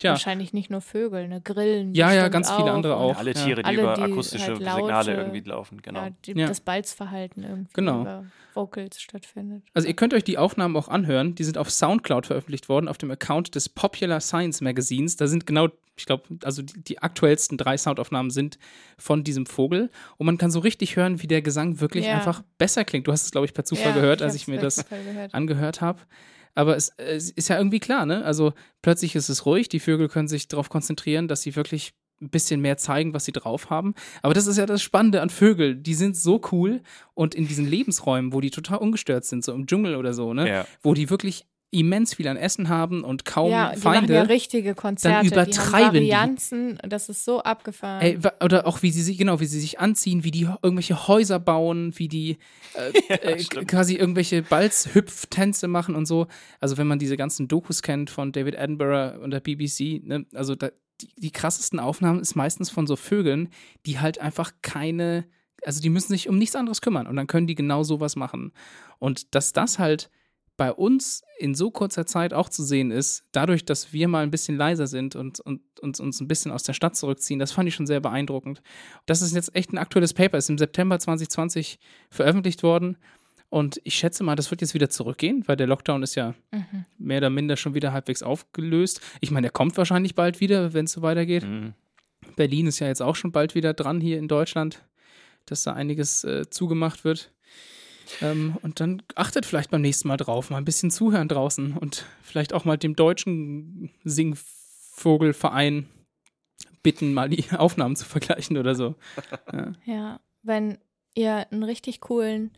Tja, Wahrscheinlich nicht nur Vögel, ne? Grillen. Ja, ja, ganz viele andere und auch. Alle ja. Tiere, die Alle, über die akustische halt laute- Signale irgendwie laufen, genau. Ja, die, Ja. Das Balzverhalten irgendwie Genau. über Vocals stattfindet. Also ihr könnt euch die Aufnahmen auch anhören. Die sind auf Soundcloud veröffentlicht worden, auf dem Account des Popular Science Magazines. Da sind genau, ich glaube, also die, die aktuellsten drei Soundaufnahmen sind von diesem Vogel. Und man kann so richtig hören, wie der Gesang wirklich Ja. einfach besser klingt. Du hast es, glaube ich, per Zufall Ja, gehört, als ich mir das angehört habe. Aber es, es ist ja irgendwie klar, ne? Also plötzlich ist es ruhig, die Vögel können sich darauf konzentrieren, dass sie wirklich ein bisschen mehr zeigen, was sie drauf haben. Aber das ist ja das Spannende an Vögeln. Die sind so cool und in diesen Lebensräumen, wo die total ungestört sind, so im Dschungel oder so, ne? Ja. Wo die wirklich immens viel an Essen haben und kaum ja, die Feinde. machen ja richtige Konzerte. übertreiben die. die haben Varianzen. Das ist so abgefahren. Ey, oder auch wie sie sich, genau, wie sie sich anziehen, wie die irgendwelche Häuser bauen, wie die äh, äh, stimmt. quasi irgendwelche Balzhüpftänze machen und so. Also wenn man diese ganzen Dokus kennt von David Attenborough und der BBC, ne, also da, die, die krassesten Aufnahmen ist meistens von so Vögeln, die halt einfach keine, also die müssen sich um nichts anderes kümmern und dann können die genau sowas machen. Und dass das halt bei uns in so kurzer Zeit auch zu sehen ist, dadurch, dass wir mal ein bisschen leiser sind und, und, und uns ein bisschen aus der Stadt zurückziehen, das fand ich schon sehr beeindruckend. Das ist jetzt echt ein aktuelles Paper, ist im September 2020 veröffentlicht worden. Und ich schätze mal, das wird jetzt wieder zurückgehen, weil der Lockdown ist ja Mhm. mehr oder minder schon wieder halbwegs aufgelöst. Ich meine, der kommt wahrscheinlich bald wieder, wenn es so weitergeht. Mhm. Berlin ist ja jetzt auch schon bald wieder dran hier in Deutschland, dass da einiges äh, zugemacht wird. Ähm, und dann achtet vielleicht beim nächsten Mal drauf, mal ein bisschen zuhören draußen und vielleicht auch mal dem deutschen Singvogelverein bitten, mal die Aufnahmen zu vergleichen oder so. Ja. Ja, wenn ihr einen richtig coolen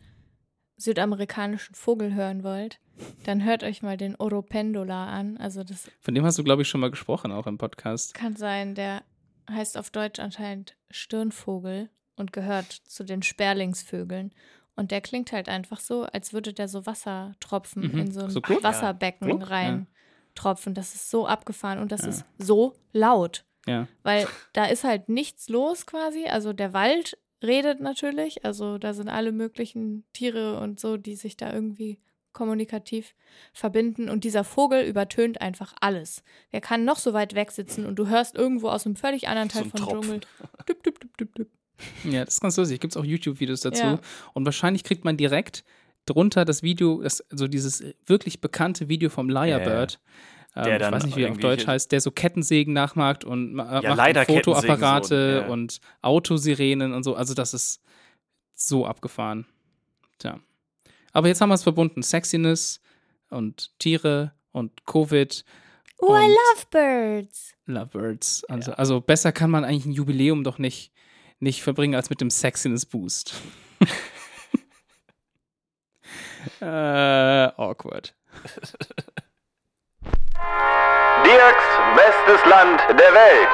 südamerikanischen Vogel hören wollt, dann hört euch mal den Oropendola an. Also das Von dem hast du, glaube ich, schon mal gesprochen, auch im Podcast. kann sein, der heißt auf Deutsch anscheinend Stirnvogel und gehört zu den Sperlingsvögeln. Und der klingt halt einfach so, als würde der so Wassertropfen Mhm. in so ein So? Wasserbecken ja. rein tropfen. Das ist so abgefahren und das Ja. ist so laut. Ja. Weil da ist halt nichts los quasi. Also der Wald redet natürlich. Also da sind alle möglichen Tiere und so, die sich da irgendwie kommunikativ verbinden. Und dieser Vogel übertönt einfach alles. Der kann noch so weit weg sitzen und du hörst irgendwo aus einem völlig anderen So Teil ein vom Tropfen. Dschungel. Düpp, düpp, düpp, düpp, düpp. Ja, das ist ganz lustig. Gibt es auch YouTube-Videos dazu. Ja. Und wahrscheinlich kriegt man direkt drunter das Video, das, also dieses wirklich bekannte Video vom Lyrebird. Ähm, Der ich weiß nicht, wie er auf Deutsch heißt, der so Kettensägen nachmacht und Ja, macht Fotoapparate so, ja. und Autosirenen und so. Also das ist so abgefahren. Tja. Aber jetzt haben wir es verbunden. Sexiness und Tiere und Covid, Oh, I love birds. Lovebirds. Also, also besser kann man eigentlich ein Jubiläum doch nicht, nicht verbringen als mit dem Sexiness Boost. äh, awkward. Dirks bestes Land der Welt.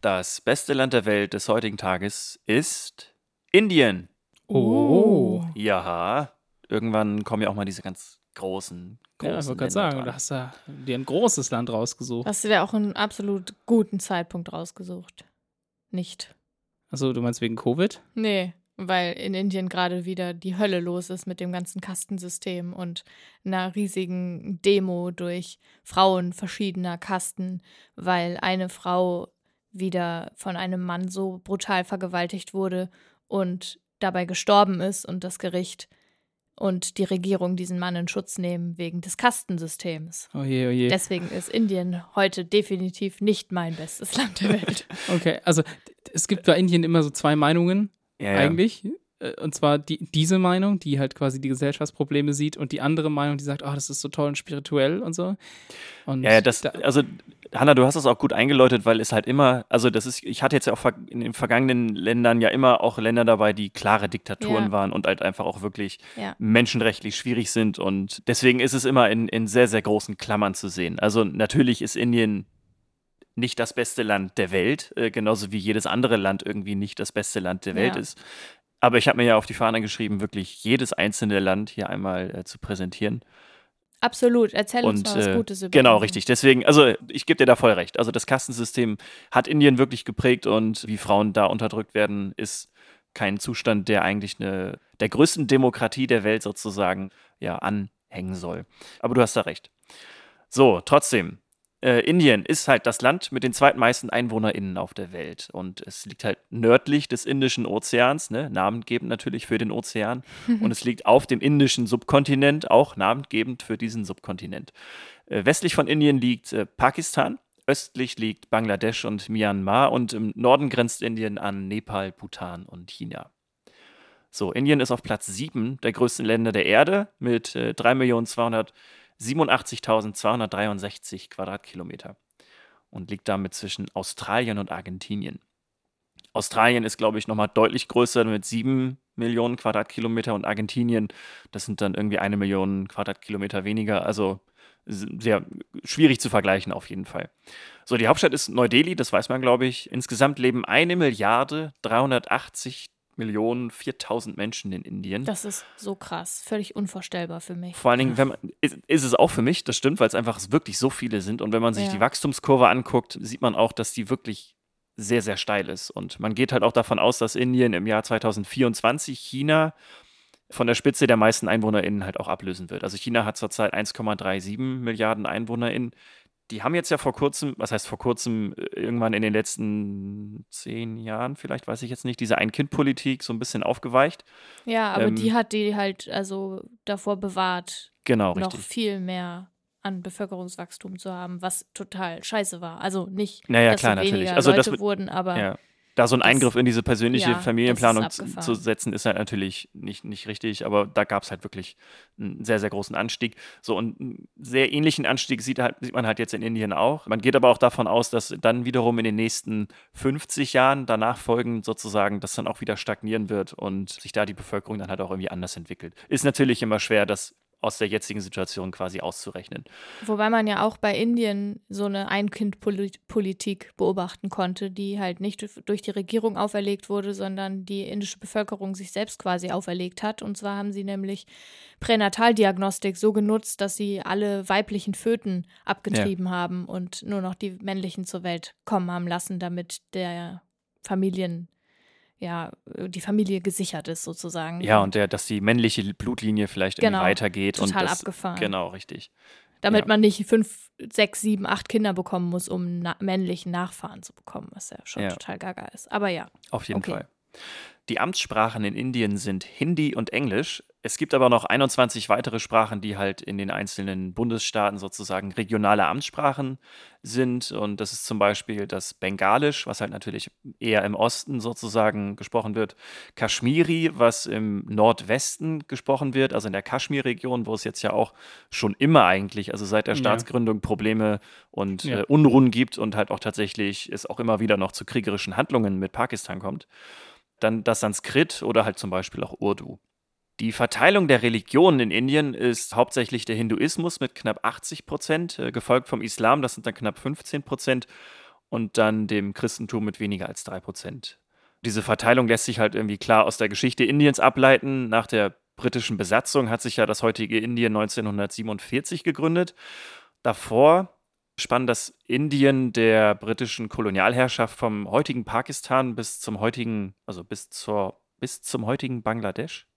Das beste Land der Welt des heutigen Tages ist Indien. Oh. Ja, irgendwann kommen ja auch mal diese ganz großen, großen Ja, ich wollte gerade sagen, dran. da hast du dir ein großes Land rausgesucht. Hast du dir auch einen absolut guten Zeitpunkt rausgesucht? Nicht. Also, du meinst wegen Covid? Nee, weil in Indien gerade wieder die Hölle los ist mit dem ganzen Kastensystem und einer riesigen Demo durch Frauen verschiedener Kasten, weil eine Frau wieder von einem Mann so brutal vergewaltigt wurde und dabei gestorben ist und das Gericht und die Regierung diesen Mann in Schutz nehmen wegen des Kastensystems. Oh je, oh je. Deswegen ist Indien heute definitiv nicht mein bestes Land der Welt. Okay, also es gibt bei Indien immer so zwei Meinungen ja, ja. eigentlich. Äh, Und zwar die, diese Meinung, die halt quasi die Gesellschaftsprobleme sieht, und die andere Meinung, die sagt, oh, das ist so toll und spirituell und so. Und Ja, ja, das, da, also Hanna, du hast das auch gut eingeläutet, weil es halt immer, also das ist, ich hatte jetzt ja auch in den vergangenen Ländern ja immer auch Länder dabei, die klare Diktaturen Ja. waren und halt einfach auch wirklich Ja. menschenrechtlich schwierig sind und deswegen ist es immer in, in sehr, sehr großen Klammern zu sehen. Also natürlich ist Indien nicht das beste Land der Welt, äh, genauso wie jedes andere Land irgendwie nicht das beste Land der Welt Ja. ist. Aber ich habe mir ja auf die Fahne geschrieben, wirklich jedes einzelne Land hier einmal äh, zu präsentieren. Absolut. Erzähl uns Und mal was äh, Gutes über genau, richtig. Deswegen, also ich gebe dir da voll recht. Also das Kastensystem hat Indien wirklich geprägt und wie Frauen da unterdrückt werden, ist kein Zustand, der eigentlich eine, der größten Demokratie der Welt sozusagen ja anhängen soll. Aber du hast da recht. So, trotzdem. Äh, Indien ist halt das Land mit den zweitmeisten EinwohnerInnen auf der Welt. Und es liegt halt nördlich des Indischen Ozeans, ne? namengebend natürlich für den Ozean. Und es liegt auf dem indischen Subkontinent, auch namengebend für diesen Subkontinent. Äh, westlich von Indien liegt äh, Pakistan, östlich liegt Bangladesch und Myanmar und im Norden grenzt Indien an Nepal, Bhutan und China. So, Indien ist auf Platz 7 der größten Länder der Erde mit äh, 3.287.263 Quadratkilometer und liegt damit zwischen Australien und Argentinien. Australien ist, glaube ich, nochmal deutlich größer mit 7 Millionen Quadratkilometer und Argentinien, das sind dann irgendwie eine Million Quadratkilometer weniger. Also sehr schwierig zu vergleichen auf jeden Fall. So, die Hauptstadt ist Neu-Delhi, das weiß man, glaube ich. Insgesamt leben eine Milliarde 380 Millionen 4000 Menschen in Indien. Das ist so krass. Völlig unvorstellbar für mich. Vor allen Dingen, wenn man, ist, ist es auch für mich, das stimmt, weil es einfach wirklich so viele sind. Und wenn man sich Ja. die Wachstumskurve anguckt, sieht man auch, dass die wirklich sehr, sehr steil ist. Und man geht halt auch davon aus, dass Indien im Jahr 2024 China von der Spitze der meisten EinwohnerInnen halt auch ablösen wird. Also China hat zurzeit 1,37 Milliarden EinwohnerInnen. Die haben jetzt ja vor kurzem, was heißt vor kurzem, äh, irgendwann in den letzten zehn Jahren, vielleicht weiß ich jetzt nicht, diese Ein-Kind-Politik so ein bisschen aufgeweicht. Ja, aber Ähm, die hat die halt also davor bewahrt, Genau, noch richtig. viel mehr an Bevölkerungswachstum zu haben, was total scheiße war. Also nicht, Naja, dass klar, so natürlich. weniger Also das Leute wird- wurden, aber Ja. Da so Das- Eingriff in diese persönliche ja, Familienplanung zu, setzen, ist halt natürlich nicht, nicht richtig, aber da gab es halt wirklich einen sehr, sehr großen Anstieg. So und einen sehr ähnlichen Anstieg sieht, halt, sieht man halt jetzt in Indien auch. Man geht aber auch davon aus, dass dann wiederum in den nächsten 50 Jahren danach folgend sozusagen das dann auch wieder stagnieren wird und sich da die Bevölkerung dann halt auch irgendwie anders entwickelt. Ist natürlich immer schwer, das aus der jetzigen Situation quasi auszurechnen. Wobei man ja auch bei Indien so eine Ein-Kind-Politik beobachten konnte, die halt nicht durch die Regierung auferlegt wurde, sondern die indische Bevölkerung sich selbst quasi auferlegt hat. Und zwar haben sie nämlich Pränataldiagnostik so genutzt, dass sie alle weiblichen Föten abgetrieben ja. haben und nur noch die männlichen zur Welt kommen haben lassen, damit der Familien ja, die Familie gesichert ist sozusagen. Ja, und der, dass die männliche Blutlinie vielleicht genau, irgendwie weitergeht. Total und das, abgefahren. Genau, richtig. Damit ja. man nicht fünf, sechs, sieben, acht Kinder bekommen muss, um na männlichen Nachfahren zu bekommen, was ja schon ja. total gaga ist. Aber ja. Auf jeden okay. Fall. Die Amtssprachen in Indien sind Hindi und Englisch. Es gibt aber noch 21 weitere Sprachen, die halt in den einzelnen Bundesstaaten sozusagen regionale Amtssprachen sind. Und das ist zum Beispiel das Bengalisch, was halt natürlich eher im Osten sozusagen gesprochen wird. Kaschmiri, was im Nordwesten gesprochen wird, also in der Kaschmir-Region, wo es jetzt ja auch schon immer eigentlich, also seit der ja. Staatsgründung, Probleme und ja. äh, Unruhen gibt und halt auch tatsächlich es auch immer wieder noch zu kriegerischen Handlungen mit Pakistan kommt. Dann das Sanskrit oder halt zum Beispiel auch Urdu. Die Verteilung der Religionen in Indien ist hauptsächlich der Hinduismus mit knapp 80 Prozent, äh, gefolgt vom Islam, das sind dann knapp 15 Prozent, und dann dem Christentum mit weniger als 3 Prozent. Diese Verteilung lässt sich halt irgendwie klar aus der Geschichte Indiens ableiten. Nach der britischen Besatzung hat sich ja das heutige Indien 1947 gegründet. Davor spann das Indien der britischen Kolonialherrschaft vom heutigen Pakistan bis zum heutigen, also bis zur bis zum heutigen Bangladesch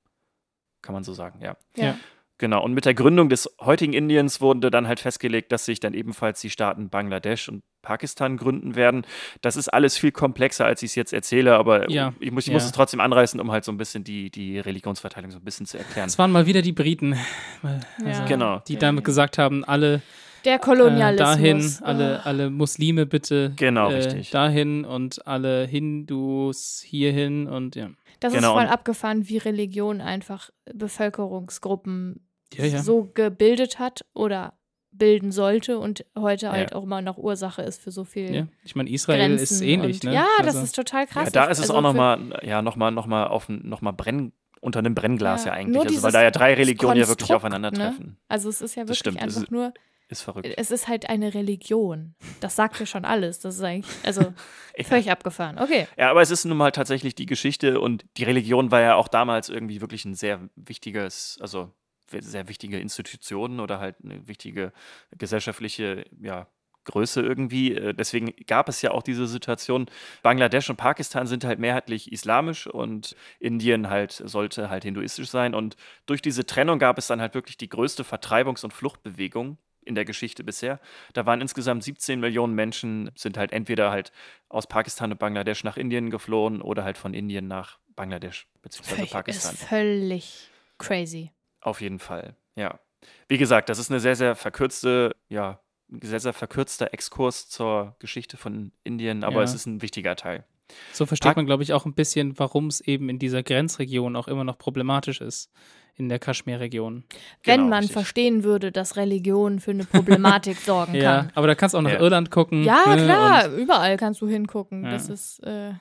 kann man so sagen, ja. Ja. Genau, und mit der Gründung des heutigen Indiens wurde dann halt festgelegt, dass sich dann ebenfalls die Staaten Bangladesch und Pakistan gründen werden. Das ist alles viel komplexer, als ich es jetzt erzähle, aber ja, ich, muss, ich ja. muss es trotzdem anreißen, um halt so ein bisschen die, die Religionsverteilung so ein bisschen zu erklären. Es waren mal wieder die Briten, also, genau. die damit gesagt haben, alle der Kolonialismus. Äh, dahin, alle, alle Muslime bitte genau, äh, richtig. dahin und alle Hindus hierhin und ja. Das Genau, ist voll abgefahren, wie Religion einfach Bevölkerungsgruppen Ja, ja. so gebildet hat oder bilden sollte und heute halt auch immer noch Ursache ist für so viel ja. Ich meine, Israel Grenzen. ist ähnlich, und, ne? Ja, das Also- ist total krass. Ja, da ist es Also auch nochmal, ja, nochmal, nochmal auf noch mal Brenn, unter einem Brennglas Ja, ja, eigentlich. Also, weil da ja drei Religionen ja wirklich Konstrukt, aufeinandertreffen. Also es ist ja Das wirklich einfach nur, Ist verrückt. es ist halt eine Religion. Das sagt ja schon alles. Das ist eigentlich, also völlig abgefahren. Okay. Ja, aber es ist nun mal tatsächlich die Geschichte und die Religion war ja auch damals irgendwie wirklich ein sehr wichtiges, also sehr wichtige Institution oder halt eine wichtige gesellschaftliche, ja, Größe irgendwie. Äh, Deswegen gab es ja auch diese Situation. Bangladesch und Pakistan sind halt mehrheitlich islamisch und Indien halt sollte halt hinduistisch sein. Und durch diese Trennung gab es dann halt wirklich die größte Vertreibungs- und Fluchtbewegung in der Geschichte bisher. Da waren insgesamt 17 Millionen Menschen, sind halt entweder halt aus Pakistan und Bangladesch nach Indien geflohen oder halt von Indien nach Bangladesch bzw. Völlig, Pakistan. ist völlig crazy. Auf jeden Fall, ja. Wie gesagt, das ist eine sehr, sehr verkürzte, ja, ein sehr, sehr verkürzter Exkurs zur Geschichte von Indien, aber Ja. es ist ein wichtiger Teil. So versteht Pak- man, glaube ich, auch ein bisschen, warum es eben in dieser Grenzregion auch immer noch problematisch ist, in der Kaschmir-Region. Wenn Genau, man richtig. verstehen würde, dass Religion für eine Problematik sorgen Ja, kann. aber da kannst du auch nach Ja. Irland gucken. Ja, ne, klar, überall kannst du hingucken. Ja. Das ist, äh,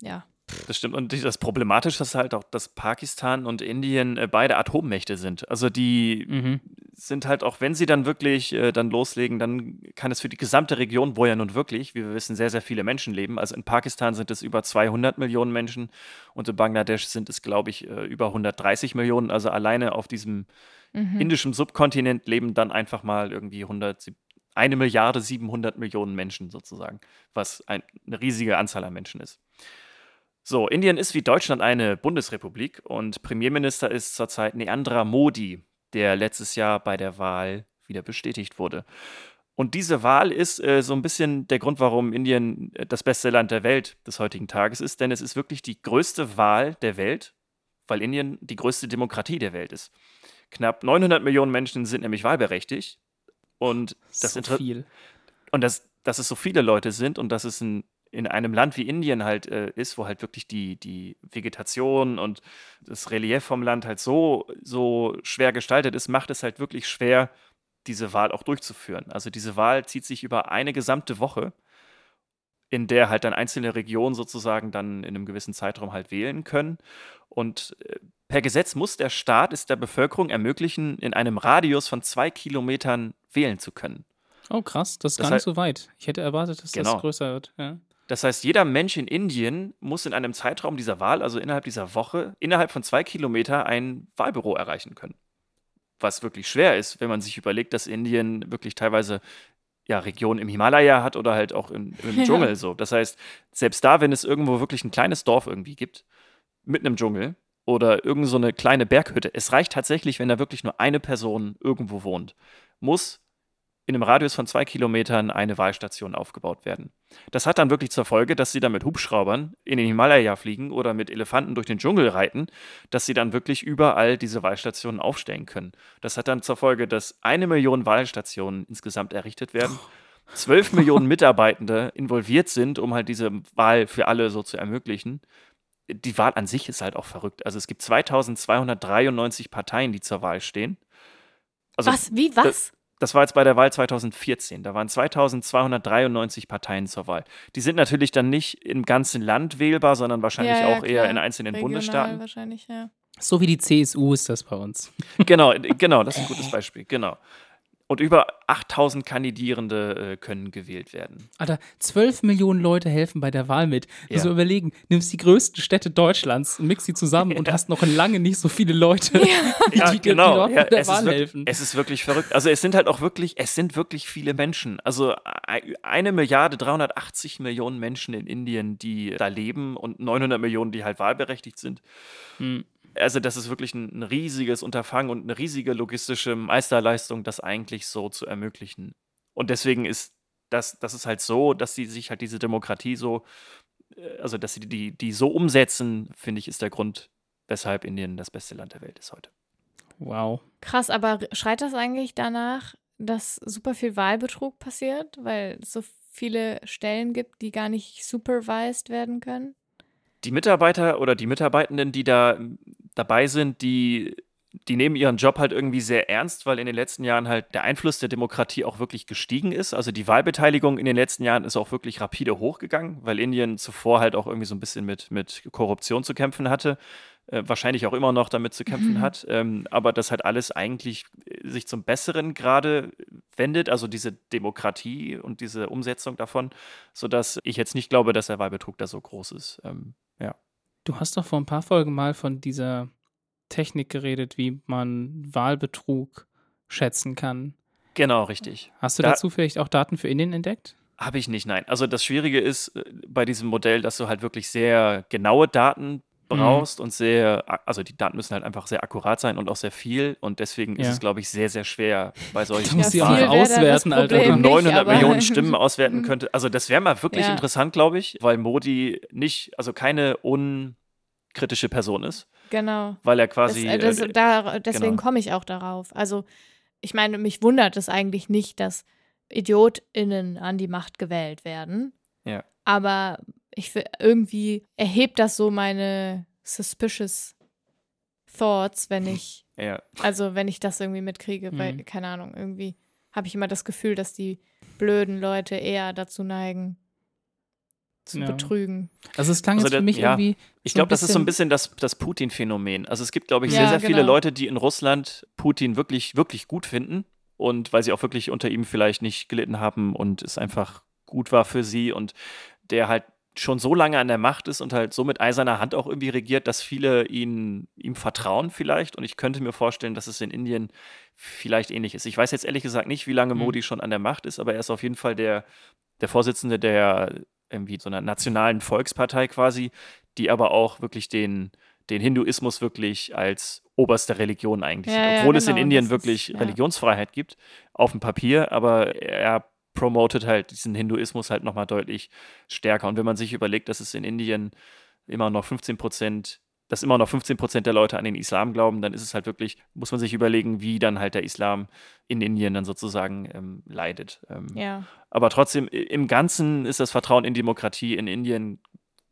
ja. Das stimmt. Und das Problematische ist halt auch, dass Pakistan und Indien äh, beide Atommächte sind. Also die Mhm. sind halt auch, wenn sie dann wirklich äh, dann loslegen, dann kann es für die gesamte Region, wo ja nun wirklich, wie wir wissen, sehr, sehr viele Menschen leben. Also in Pakistan sind es über 200 Millionen Menschen und in Bangladesch sind es, glaube ich, äh, über 130 Millionen. Also alleine auf diesem Mhm. indischen Subkontinent leben dann einfach mal irgendwie 100, eine Milliarde 700 Millionen Menschen sozusagen, was ein, eine riesige Anzahl an Menschen ist. So, Indien ist wie Deutschland eine Bundesrepublik und Premierminister ist zurzeit Neandra Modi, der letztes Jahr bei der Wahl wieder bestätigt wurde. Und diese Wahl ist äh, so ein bisschen der Grund, warum Indien äh, das beste Land der Welt des heutigen Tages ist, denn es ist wirklich die größte Wahl der Welt, weil Indien die größte Demokratie der Welt ist. Knapp 900 Millionen Menschen sind nämlich wahlberechtigt. Und das, so viel. und das, dass es so viele Leute sind und dass es ein, in einem Land wie Indien halt äh, ist, wo halt wirklich die, die Vegetation und das Relief vom Land halt so, so schwer gestaltet ist, macht es halt wirklich schwer, diese Wahl auch durchzuführen. Also diese Wahl zieht sich über eine gesamte Woche, in der halt dann einzelne Regionen sozusagen dann in einem gewissen Zeitraum halt wählen können. Und äh, Per Gesetz muss der Staat es der Bevölkerung ermöglichen, in einem Radius von zwei Kilometern wählen zu können. Oh, krass, das ist Das gar nicht so weit. Ich hätte erwartet, dass Genau. das größer wird. Ja. Das heißt, jeder Mensch in Indien muss in einem Zeitraum dieser Wahl, also innerhalb dieser Woche, innerhalb von zwei Kilometer ein Wahlbüro erreichen können. Was wirklich schwer ist, wenn man sich überlegt, dass Indien wirklich teilweise ja, Regionen im Himalaya hat oder halt auch im, im Ja. Dschungel so. Das heißt, selbst da, wenn es irgendwo wirklich ein kleines Dorf irgendwie gibt, mitten im Dschungel oder irgend so eine kleine Berghütte, es reicht tatsächlich, wenn da wirklich nur eine Person irgendwo wohnt, muss in einem Radius von zwei Kilometern eine Wahlstation aufgebaut werden. Das hat dann wirklich zur Folge, dass sie dann mit Hubschraubern in den Himalaya fliegen oder mit Elefanten durch den Dschungel reiten, dass sie dann wirklich überall diese Wahlstationen aufstellen können. Das hat dann zur Folge, dass eine Million Wahlstationen insgesamt errichtet werden, zwölf Millionen Mitarbeitende involviert sind, um halt diese Wahl für alle so zu ermöglichen. Die Wahl an sich ist halt auch verrückt. Also es gibt 2293 Parteien, die zur Wahl stehen. Also was? Wie? Was? Das war jetzt bei der Wahl 2014. Da waren 2293 Parteien zur Wahl. Die sind natürlich dann nicht im ganzen Land wählbar, sondern wahrscheinlich Ja, ja, auch eher klar. in einzelnen Regional Bundesstaaten. wahrscheinlich, ja. So wie die CSU ist das bei uns. Genau, genau, das ist ein gutes Beispiel. Genau. Und über 8000 Kandidierende äh, können gewählt werden. Alter, 12 Millionen Leute helfen bei der Wahl mit. Du Ja. so überlegen, nimmst die größten Städte Deutschlands, mix sie zusammen und hast noch lange nicht so viele Leute, die, die, die dort Ja, bei der Wahl wirklich, helfen. es ist wirklich verrückt. Also es sind halt auch wirklich, es sind wirklich viele Menschen. Also ei- eine Milliarde 380 Millionen Menschen in Indien, die da leben und 900 Millionen, die halt wahlberechtigt sind. Hm. Also das ist wirklich ein, ein riesiges Unterfangen und eine riesige logistische Meisterleistung, das eigentlich so zu ermöglichen. Und deswegen ist das, das ist halt so, dass sie sich halt diese Demokratie so, äh, also dass sie die, die so umsetzen, finde ich, ist der Grund, weshalb Indien das beste Land der Welt ist heute. Wow. Krass, aber schreit das eigentlich danach, dass super viel Wahlbetrug passiert, weil es so viele Stellen gibt, die gar nicht supervised werden können? die Mitarbeiter oder die Mitarbeitenden, die da dabei sind, die, die nehmen ihren Job halt irgendwie sehr ernst, weil in den letzten Jahren halt der Einfluss der Demokratie auch wirklich gestiegen ist. Also die Wahlbeteiligung in den letzten Jahren ist auch wirklich rapide hochgegangen, weil Indien zuvor halt auch irgendwie so ein bisschen mit, mit Korruption zu kämpfen hatte. Äh, wahrscheinlich auch immer noch damit zu kämpfen Mhm. hat, ähm, aber das halt alles eigentlich äh, sich zum Besseren gerade wendet, also diese Demokratie und diese Umsetzung davon, sodass ich jetzt nicht glaube, dass der Wahlbetrug da so groß ist. Ähm, ja. Du hast doch vor ein paar Folgen mal von dieser Technik geredet, wie man Wahlbetrug schätzen kann. Genau, richtig. Hast du Da- dazu vielleicht auch Daten für Indien entdeckt? Habe ich nicht, nein. Also das Schwierige ist äh, bei diesem Modell, dass du halt wirklich sehr genaue Daten brauchst und sehr, also die Daten müssen halt einfach sehr akkurat sein und auch sehr viel und deswegen ist Ja. es, glaube ich, sehr, sehr schwer bei solchen Da musst du ja auch das auswerten, Alter. wo du Problem nicht, 900 aber- Millionen Stimmen auswerten könnte. Also das wäre mal wirklich Ja. interessant, glaube ich, weil Modi nicht, also keine unkritische Person ist, Genau. weil er Das, quasi äh, das, äh, da, deswegen genau. komme ich auch darauf. Also, ich meine, mich wundert es eigentlich nicht, dass IdiotInnen an die Macht gewählt werden. Ja. Aber ich fi- irgendwie erhebt das so meine suspicious thoughts, wenn ich, ja, also wenn ich das irgendwie mitkriege, weil, Mhm. keine Ahnung, irgendwie habe ich immer das Gefühl, dass die blöden Leute eher dazu neigen, zu Ja. betrügen. Also es klang Also jetzt für mich ja. irgendwie. Ich glaube, das ist so ein bisschen- das, das Putin-Phänomen. Also es gibt, glaube ich, Ja, sehr, sehr viele genau. Leute, die in Russland Putin wirklich, wirklich gut finden. Und weil sie auch wirklich unter ihm vielleicht nicht gelitten haben und es einfach gut war für sie und der halt schon so lange an der Macht ist und halt so mit eiserner Hand auch irgendwie regiert, dass viele ihn, ihm vertrauen vielleicht. Und ich könnte mir vorstellen, dass es in Indien vielleicht ähnlich ist. Ich weiß jetzt ehrlich gesagt nicht, wie lange Mhm. Modi schon an der Macht ist, aber er ist auf jeden Fall der, der Vorsitzende der irgendwie so einer nationalen Volkspartei quasi, die aber auch wirklich den, den Hinduismus wirklich als oberste Religion eigentlich Ja, sieht. ja, Obwohl es in genau, Indien ist- wirklich ja. Religionsfreiheit gibt, auf dem Papier, aber er promotet halt diesen Hinduismus halt nochmal deutlich stärker. Und wenn man sich überlegt, dass es in Indien immer noch 15 Prozent, dass immer noch 15 Prozent der Leute an den Islam glauben, dann ist es halt wirklich, muss man sich überlegen, wie dann halt der Islam in Indien dann sozusagen ähm, leidet. Ähm, Ja. aber trotzdem, im Ganzen ist das Vertrauen in Demokratie in Indien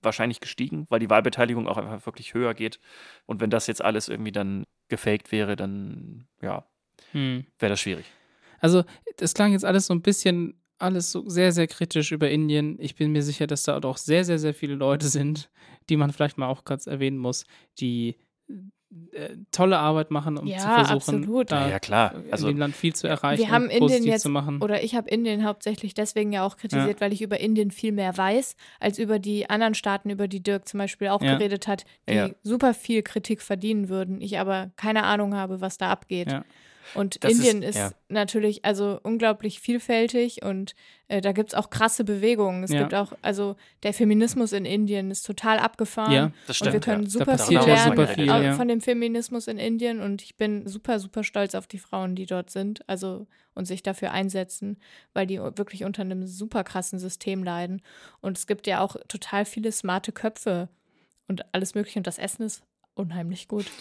wahrscheinlich gestiegen, weil die Wahlbeteiligung auch einfach wirklich höher geht. Und wenn das jetzt alles irgendwie dann gefaked wäre, dann ja, Hm. wäre das schwierig. Also, das klang jetzt alles so ein bisschen, alles so sehr, sehr kritisch über Indien. Ich bin mir sicher, dass da auch sehr, sehr, sehr viele Leute sind, die man vielleicht mal auch kurz erwähnen muss, die äh, tolle Arbeit machen, um Ja, zu versuchen, absolut. da Ja, klar. in Also, dem Land viel zu erreichen Wir haben und Indien positiv jetzt, zu machen. oder ich habe Indien hauptsächlich deswegen ja auch kritisiert, weil ich über Indien viel mehr weiß, als über die anderen Staaten, über die Dirk zum Beispiel auch Ja. geredet hat, die Ja. super viel Kritik verdienen würden. Ich aber keine Ahnung habe, was da abgeht. Und Das ist- Indien ist, ja. natürlich also unglaublich vielfältig und äh, da gibt es auch krasse Bewegungen. Es Ja. gibt auch, also der Feminismus in Indien ist total abgefahren. Ja, das Und wir stimmt. können ja. super Da viel lernen super viel, von dem Feminismus in Indien und ich bin super, super stolz auf die Frauen, die dort sind, also und sich dafür einsetzen, weil die wirklich unter einem super krassen System leiden. Und es gibt ja auch total viele smarte Köpfe und alles Mögliche und das Essen ist unheimlich gut.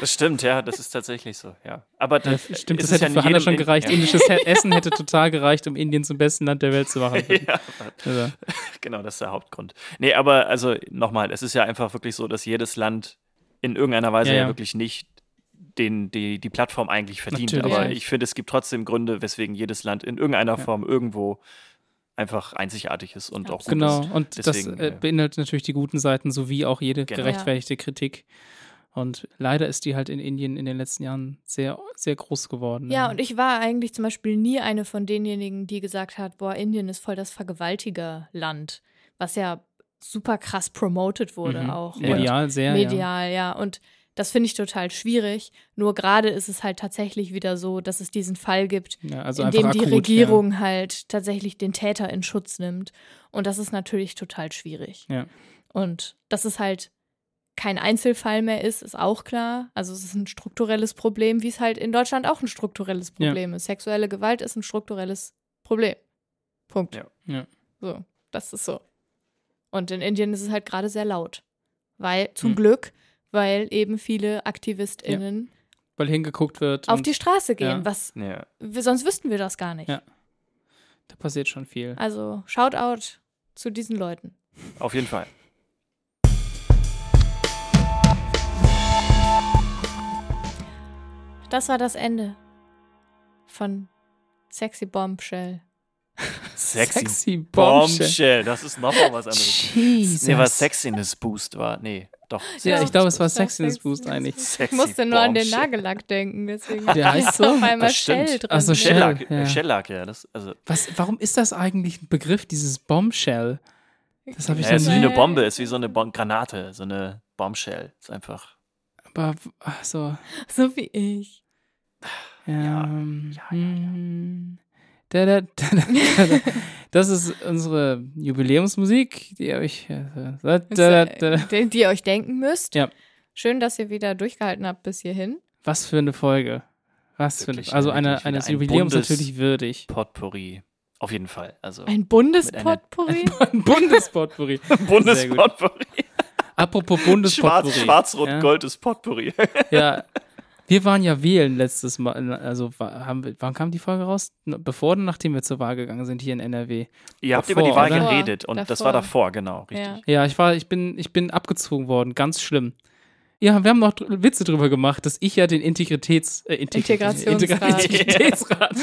Das stimmt, ja, das ist tatsächlich so, ja. Aber Ja, das stimmt, ist das hätte ja in für Hannah schon gereicht. Ja. Indisches He- Essen hätte total gereicht, um Indien zum besten Land der Welt zu machen. ja, Also, genau, das ist der Hauptgrund. Nee, aber also nochmal, es ist ja einfach wirklich so, dass jedes Land in irgendeiner Weise Ja, ja, ja. wirklich nicht den, die, die Plattform eigentlich verdient. Natürlich. Aber Ja. ich finde, es gibt trotzdem Gründe, weswegen jedes Land in irgendeiner Ja. Form irgendwo einfach einzigartig ist und auch gut genau, ist. und Deswegen, das äh, beinhaltet natürlich die guten Seiten sowie auch jede Genau. gerechtfertigte Kritik. Und leider ist die halt in Indien in den letzten Jahren sehr, sehr groß geworden. Ja, und ich war eigentlich zum Beispiel nie eine von denjenigen, die gesagt hat, boah, Indien ist voll das Vergewaltigerland, was ja super krass promoted wurde Mhm. auch. Medial sehr. Ja. medial, ja. Und das finde ich total schwierig. Nur gerade ist es halt tatsächlich wieder so, dass es diesen Fall gibt, Ja, also in dem die akut, Regierung halt tatsächlich den Täter in Schutz nimmt. Und das ist natürlich total schwierig. Ja. Und dass es halt kein Einzelfall mehr ist, ist auch klar. Also es ist ein strukturelles Problem, wie es halt in Deutschland auch ein strukturelles Ja. Problem ist. Sexuelle Gewalt ist ein strukturelles Problem. Punkt. Ja. Ja. So, das ist so. Und in Indien ist es halt gerade sehr laut. Weil, zum Hm. Glück, weil eben viele AktivistInnen Weil hingeguckt wird. auf die Straße gehen. ja. Was ja. wir, sonst wüssten wir das gar nicht. Ja. Da passiert schon viel. Also, Shoutout zu diesen Leuten. Auf jeden Fall. Das war das Ende von Sexy Bombshell. Sexy, Sexy Bombshell. Bombshell. Das ist nochmal was anderes. Jesus. Nee, was Sexiness Boost war. Nee, doch. Ja, ich glaube, es war Sexiness Boost eigentlich. Ich musste nur an den Bombshell. Nagellack denken, deswegen Der heißt so? auf einmal. Shell drin. Ach so, Shell. Shellac, ja. ja. Shellac, ja. Das, also, Was, warum ist das eigentlich ein Begriff, dieses Bombshell? Das habe ich ja, ist noch wie nie. eine Bombe, ist wie so eine Bom Granate, so eine Bombshell. Ist einfach. Aber, ach so. So wie ich. Ja, ähm, ja, ja, ja. hm. Da, da, da, da, da. Das ist unsere Jubiläumsmusik, die ihr euch. äh, Da, da, da, da. Die, die ihr euch denken müsst. Ja. Schön, dass ihr wieder durchgehalten habt bis hierhin. Was für eine Folge. Was für eine, also ja, eine, eines ein Jubiläums natürlich würdig. Potpourri. Auf jeden Fall. Also. Ein Bundespotpourri? Ein Bundespotpourri. Bundespotpourri. Apropos Schwarz, Bundespotpourri. Schwarz-Rot, ja. Gold ist Potpourri. Ja. Wir waren ja wählen letztes Mal, also haben wir, wann kam die Folge raus? Bevor oder nachdem wir zur Wahl gegangen sind hier in NRW? Ihr habt Davor, über die Wahl oder? geredet und das Davor. war davor, genau, richtig. Ja. Ja, ich war, ich bin, ich bin abgezogen worden, ganz schlimm. Ja, wir haben noch dr- Witze drüber gemacht, dass ich ja den Integritäts, äh, Integritäts- Integrationsrat. Integritätsrat.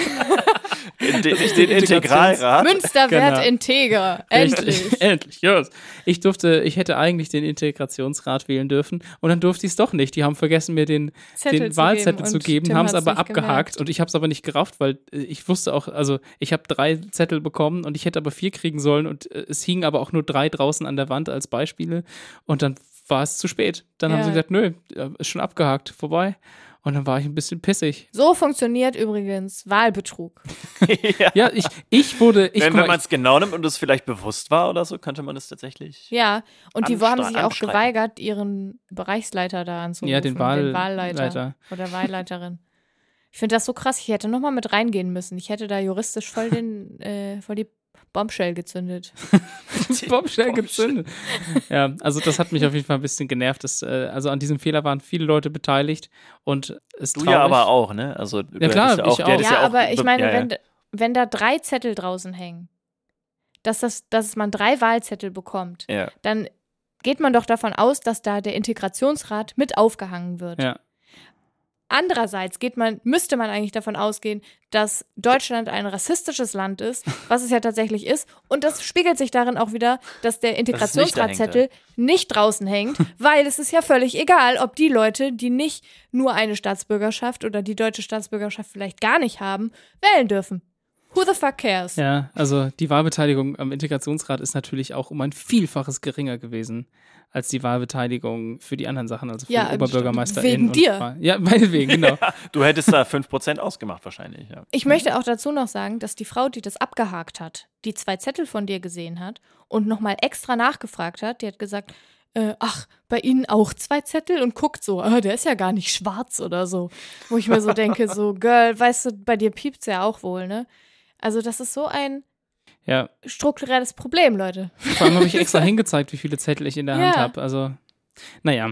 Den, den, Integralrat. Münster wird Genau. integer. Endlich. Endlich, yes. Ich durfte, ich hätte eigentlich den Integrationsrat wählen dürfen und dann durfte ich es doch nicht. Die haben vergessen, mir den, Zettel den zu Wahlzettel geben zu geben, haben es aber abgehakt gemerkt. und ich habe es aber nicht gerafft, weil äh, ich wusste auch, also ich habe drei Zettel bekommen und ich hätte aber vier kriegen sollen und äh, es hingen aber auch nur drei draußen an der Wand als Beispiele und dann war es zu spät. Dann haben Ja. sie gesagt, nö, ist schon abgehakt, vorbei. Und dann war ich ein bisschen pissig. So funktioniert übrigens Wahlbetrug. ja. Ja, ich, ich wurde, ich, wenn wenn man es genau nimmt und es vielleicht bewusst war oder so, könnte man es tatsächlich. Ja, und die haben sich auch geweigert, ihren Bereichsleiter da anzurufen. Ja, den Wahl- Wahlleiter Leiter. oder Wahlleiterin. Ich finde das so krass. Ich hätte noch mal mit reingehen müssen. Ich hätte da juristisch voll den, äh, voll die Bombshell gezündet. Bombshell gezündet. ja, also das hat mich auf jeden Fall ein bisschen genervt. Das, äh, also an diesem Fehler waren viele Leute beteiligt und es Du traurig. ja aber auch, ne? Also, du klar, ja ich auch, der auch. Ja, ja auch aber ich meine, ja, ja. Wenn, wenn da drei Zettel draußen hängen, dass, das, dass man drei Wahlzettel bekommt, Ja. dann geht man doch davon aus, dass da der Integrationsrat mit aufgehangen wird. Ja. Andererseits geht man, müsste man eigentlich davon ausgehen, dass Deutschland ein rassistisches Land ist, was es ja tatsächlich ist. Und das spiegelt sich darin auch wieder, dass der Integrationsratzettel nicht draußen hängt, weil es ist ja völlig egal, ob die Leute, die nicht nur eine Staatsbürgerschaft oder die deutsche Staatsbürgerschaft vielleicht gar nicht haben, wählen dürfen. Who the fuck cares? Ja, also die Wahlbeteiligung am Integrationsrat ist natürlich auch um ein Vielfaches geringer gewesen als die Wahlbeteiligung für die anderen Sachen, also für Ja, die Oberbürgermeister. wegen dir. Ja, meinetwegen, genau. Du hättest da 5% ausgemacht wahrscheinlich. Ja. Ich möchte auch dazu noch sagen, dass die Frau, die das abgehakt hat, die zwei Zettel von dir gesehen hat und nochmal extra nachgefragt hat, die hat gesagt, äh, ach, bei Ihnen auch zwei Zettel und guckt so, ah, der ist ja gar nicht schwarz oder so. Wo ich mir so denke, so, Girl, weißt du, bei dir piept's ja auch wohl, ne? Also das ist so ein Ja, strukturelles Problem, Leute. vor allem habe ich extra hingezeigt, wie viele Zettel ich in der Hand Ja. habe. Also, naja.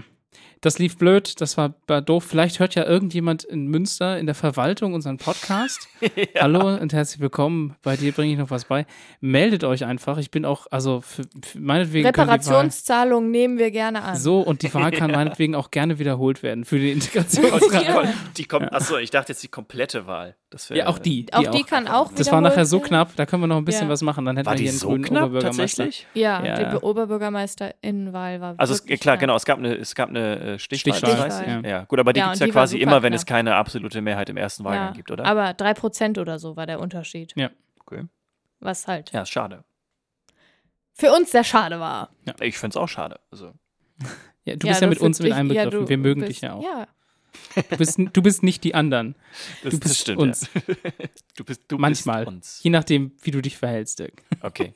Das lief blöd, das war, war doof. Vielleicht hört ja irgendjemand in Münster in der Verwaltung unseren Podcast. Hallo und herzlich willkommen. Bei dir bringe ich noch was bei. Meldet euch einfach. Ich bin auch, also für, für meinetwegen. die Reparationszahlungen nehmen wir gerne an. So, und die Wahl kann meinetwegen auch gerne wiederholt werden für die, Integrationsrat. kom- die kom achso, ich dachte jetzt die komplette Wahl. Das wär, Ja, auch die. auch die kann auch Das war nachher so knapp, da können wir noch ein bisschen Ja. was machen. Dann hätten War wir die hier einen so grünen knapp Oberbürgermeister. tatsächlich? Ja, Ja, die ja. Oberbürgermeisterinnenwahl war Also es, klar, knapp. genau, es gab eine, es gab eine äh, Stichwahl. Stichwahl, ja. Ja, gut, aber die Ja, gibt es ja quasi immer, wenn knapp. es keine absolute Mehrheit im ersten Wahlgang Ja, gibt, oder? Aber 3% oder so war der Unterschied. Ja. Okay. Was halt Ja, ist schade. für uns sehr schade war. Ich finde es auch schade. Also, Ja, du Ja, bist ja mit uns mit dich- einbegriffen. ja, du wir mögen bist- dich ja auch. Ja, Du, bist, du bist nicht die anderen. das, Du bist das stimmt. uns. Ja. Du bist du Manchmal. Bist uns. Je nachdem, wie du dich verhältst, Dirk. Okay.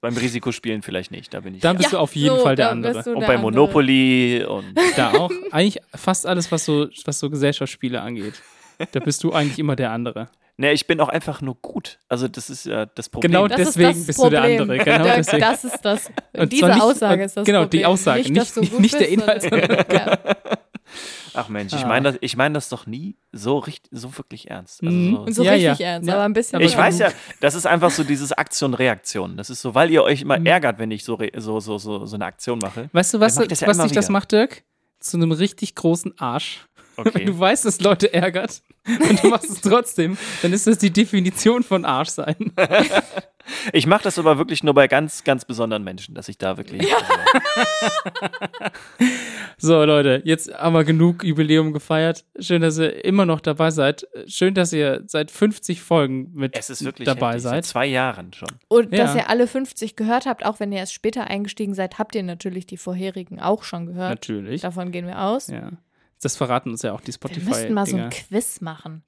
Beim Risikospielen vielleicht nicht, da bin ich. Dann bist Ja, du auf jeden so, Fall der andere. und der bei andere. Monopoly und Da auch. Eigentlich fast alles, was so, was so Gesellschaftsspiele angeht. Da bist du eigentlich immer der andere. Ne, ich bin auch einfach nur gut. Also das ist ja das Problem. Genau Das deswegen bist du der Problem. andere. Genau Dirk, deswegen. das ist das. Und diese zwar nicht- Aussage ist das genau, Problem. die Aussage, Nicht, nicht- dass du nicht- gut nicht der Inhalt, sondern- ja. Ach Mensch, ich Ah. meine das, ich mein das doch nie so richtig, so wirklich ernst. Also Mhm. so, Und so Ja, richtig ja. ernst, Ja. aber ein bisschen. Ich weiß ja, das ist einfach so dieses Aktion-Reaktion. Das ist so, weil ihr euch immer ärgert, wenn ich so, so, so, so, so eine Aktion mache. Weißt du, was, was dich das macht, Dirk? Zu einem richtig großen Arsch. Wenn Okay. du weißt, dass Leute ärgert und du machst es trotzdem, dann ist das die Definition von Arsch sein. Ich mache das aber wirklich nur bei ganz, ganz besonderen Menschen, dass ich da wirklich. Also, So, Leute, jetzt haben wir genug Jubiläum gefeiert. Schön, dass ihr immer noch dabei seid. Schön, dass ihr seit 50 Folgen mit es ist wirklich dabei heftig, seid. Seit zwei Jahren schon. Und Ja. dass ihr alle 50 gehört habt, auch wenn ihr erst später eingestiegen seid, habt ihr natürlich die vorherigen auch schon gehört. Natürlich. Davon gehen wir aus. Ja. Das verraten uns ja auch die wir müssten mal so ein Quiz machen.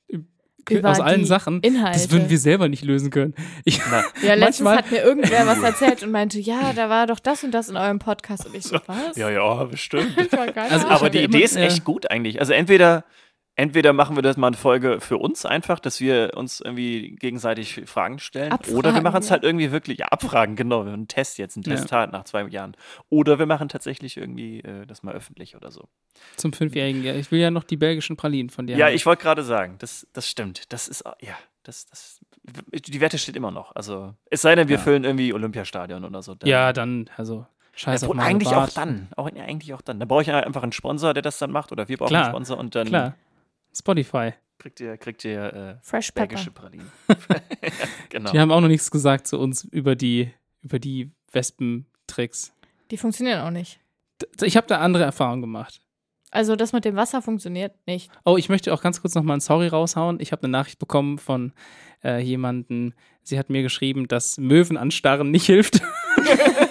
Über Aus allen die Sachen. Inhalte. Das würden wir selber nicht lösen können. Ich, Ja, letztens hat mir irgendwer was erzählt und meinte, ja, da war doch das und das in eurem Podcast. Und ich so, was? ja, ja, bestimmt. Also Aber die Idee immer- ist ja. echt gut eigentlich. Also entweder, entweder machen wir das mal eine Folge für uns einfach, dass wir uns irgendwie gegenseitig Fragen stellen. Abfragen, oder wir machen es ja. halt irgendwie wirklich, ja, abfragen, genau. Wir haben einen Test jetzt, ein Ja. Testat nach zwei Jahren. Oder wir machen tatsächlich irgendwie äh, das mal öffentlich oder so. zum Fünfjährigen. Ja, ich will ja noch die belgischen Pralinen von dir. Ja, haben. ich wollte gerade sagen, das, das stimmt. Das ist, ja, das, das, die Wette steht immer noch. Also, es sei denn, wir Ja. füllen irgendwie Olympiastadion oder so. Dann- Ja, dann, also, scheiß Ja, eigentlich auch dann. Auch, eigentlich auch dann. Da brauche ich einfach einen Sponsor, der das dann macht. Oder wir brauchen Klar, einen Sponsor und dann Klar. Spotify. kriegt ihr, kriegt ihr äh, Fresh Pepper. belgische Pralinen. genau. Die haben auch noch nichts gesagt zu uns über die, über die Wespentricks. Die funktionieren auch nicht. Ich habe da andere Erfahrungen gemacht. Also das mit dem Wasser funktioniert nicht. Oh, ich möchte auch ganz kurz nochmal ein Sorry raushauen. Ich habe eine Nachricht bekommen von äh, jemanden. Sie hat mir geschrieben, dass Möwen anstarren nicht hilft.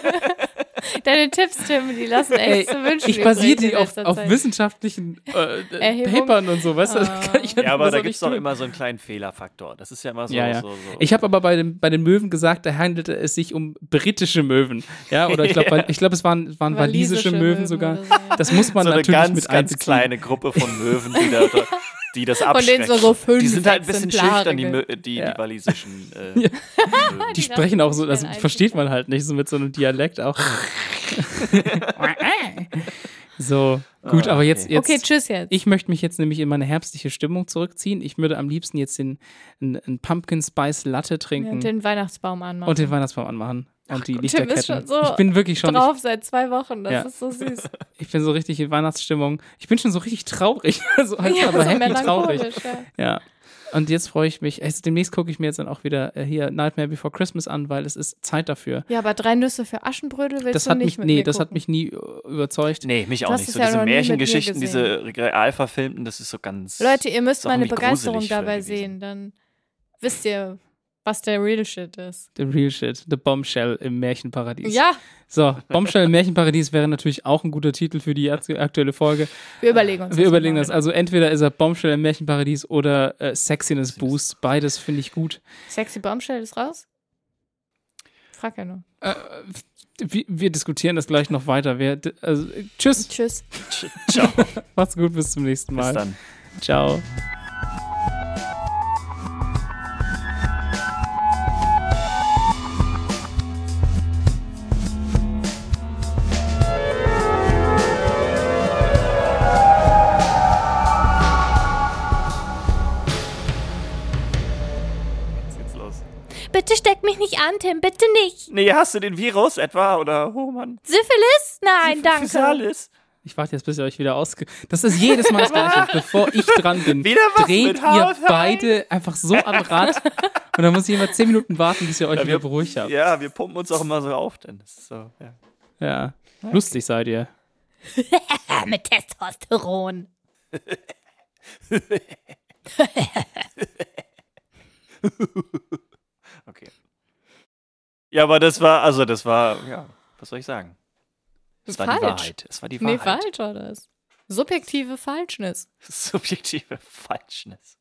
Deine Tipps, Tim, die lassen echt zu wünschen. ich basiere die auf, auf wissenschaftlichen äh, Erhebung? Papern und so, weißt du? Ah. kann ich Ja, aber da so gibt es doch immer so einen kleinen Fehlerfaktor. Das ist ja immer so. Ja, ja. so, so. Ich habe aber bei, dem, bei den Möwen gesagt, da handelte es sich um britische Möwen. Ja, oder ich glaube, ich glaub, es waren, waren walisische, Möwen, sogar. oder so, ja. Das muss man so natürlich ganz, mit ganz einbeziehen. kleine Gruppe von Möwen, die, da, die das Von abschrecken. denen so, so fünf die sind halt ein bisschen schüchtern, die, Mö- die, Ja. die walisischen äh, Ja. Die Die sprechen auch so, das versteht man halt nicht, so mit so einem Dialekt auch. so, gut, aber jetzt, okay. jetzt Okay, tschüss jetzt. ich möchte mich jetzt nämlich in meine herbstliche Stimmung zurückziehen. Ich würde am liebsten jetzt den, einen, einen Pumpkin Spice Latte trinken und den Weihnachtsbaum anmachen. und den Weihnachtsbaum anmachen. Und die Tim Lichterketten. ist schon so ich bin wirklich schon, Drauf seit zwei Wochen, das Ja. ist so süß. ich, ich bin so richtig in Weihnachtsstimmung. Ich bin schon so richtig traurig. Also, also ja, aber so happy traurig. ja. Ja. Und jetzt freue ich mich. Also demnächst gucke ich mir jetzt dann auch wieder äh, hier Nightmare Before Christmas an, weil es ist Zeit dafür. Ja, aber drei Nüsse für Aschenbrödel willst Das du hat nicht mich, mit nee, mir das hat gucken. mich nie äh, überzeugt. Nee, mich auch hast nicht. So ja diese Märchengeschichten, diese real verfilmten, das ist so ganz. Leute, ihr müsst meine Begeisterung dabei gewesen. sehen, dann wisst ihr, was der Real Shit ist. The Real Shit, The Bombshell im Märchenparadies. Ja, So, Bombshell im Märchenparadies wäre natürlich auch ein guter Titel für die aktu- aktuelle Folge. wir überlegen uns Wir das überlegen mal. das. Also entweder ist er Bombshell im Märchenparadies oder äh, Sexiness Boost. Beides finde ich gut. Sexy Bombshell ist raus? Frag ja nur. Äh, wir, wir diskutieren das gleich noch weiter. Wir, also, tschüss, Tschüss. Ciao. macht's gut, bis zum nächsten Bis Mal. dann. Ciao. An, Tim, bitte nicht. Nee, hast du den Virus etwa? Oder, oh Mann. Syphilis? Nein, danke. Physalis? Ich warte jetzt, bis ihr euch wieder ausge... Das ist jedes Mal das Gleiche. Bevor ich dran bin, Wieder was dreht mit ihr beide einfach so am Rad. Und dann muss ich immer zehn Minuten warten, bis ihr euch Ja, wieder wir- beruhigt habt. Ja, wir pumpen uns auch immer so auf, denn das ist so, ja. Ja. Lustig seid ihr. Mit Testosteron. Okay. Ja, aber das war, also das war, ja, was soll ich sagen? Es war die Falsch. Wahrheit. Es war die Nee, Wahrheit. falsch war das. Subjektive Falschness. Subjektive Falschness.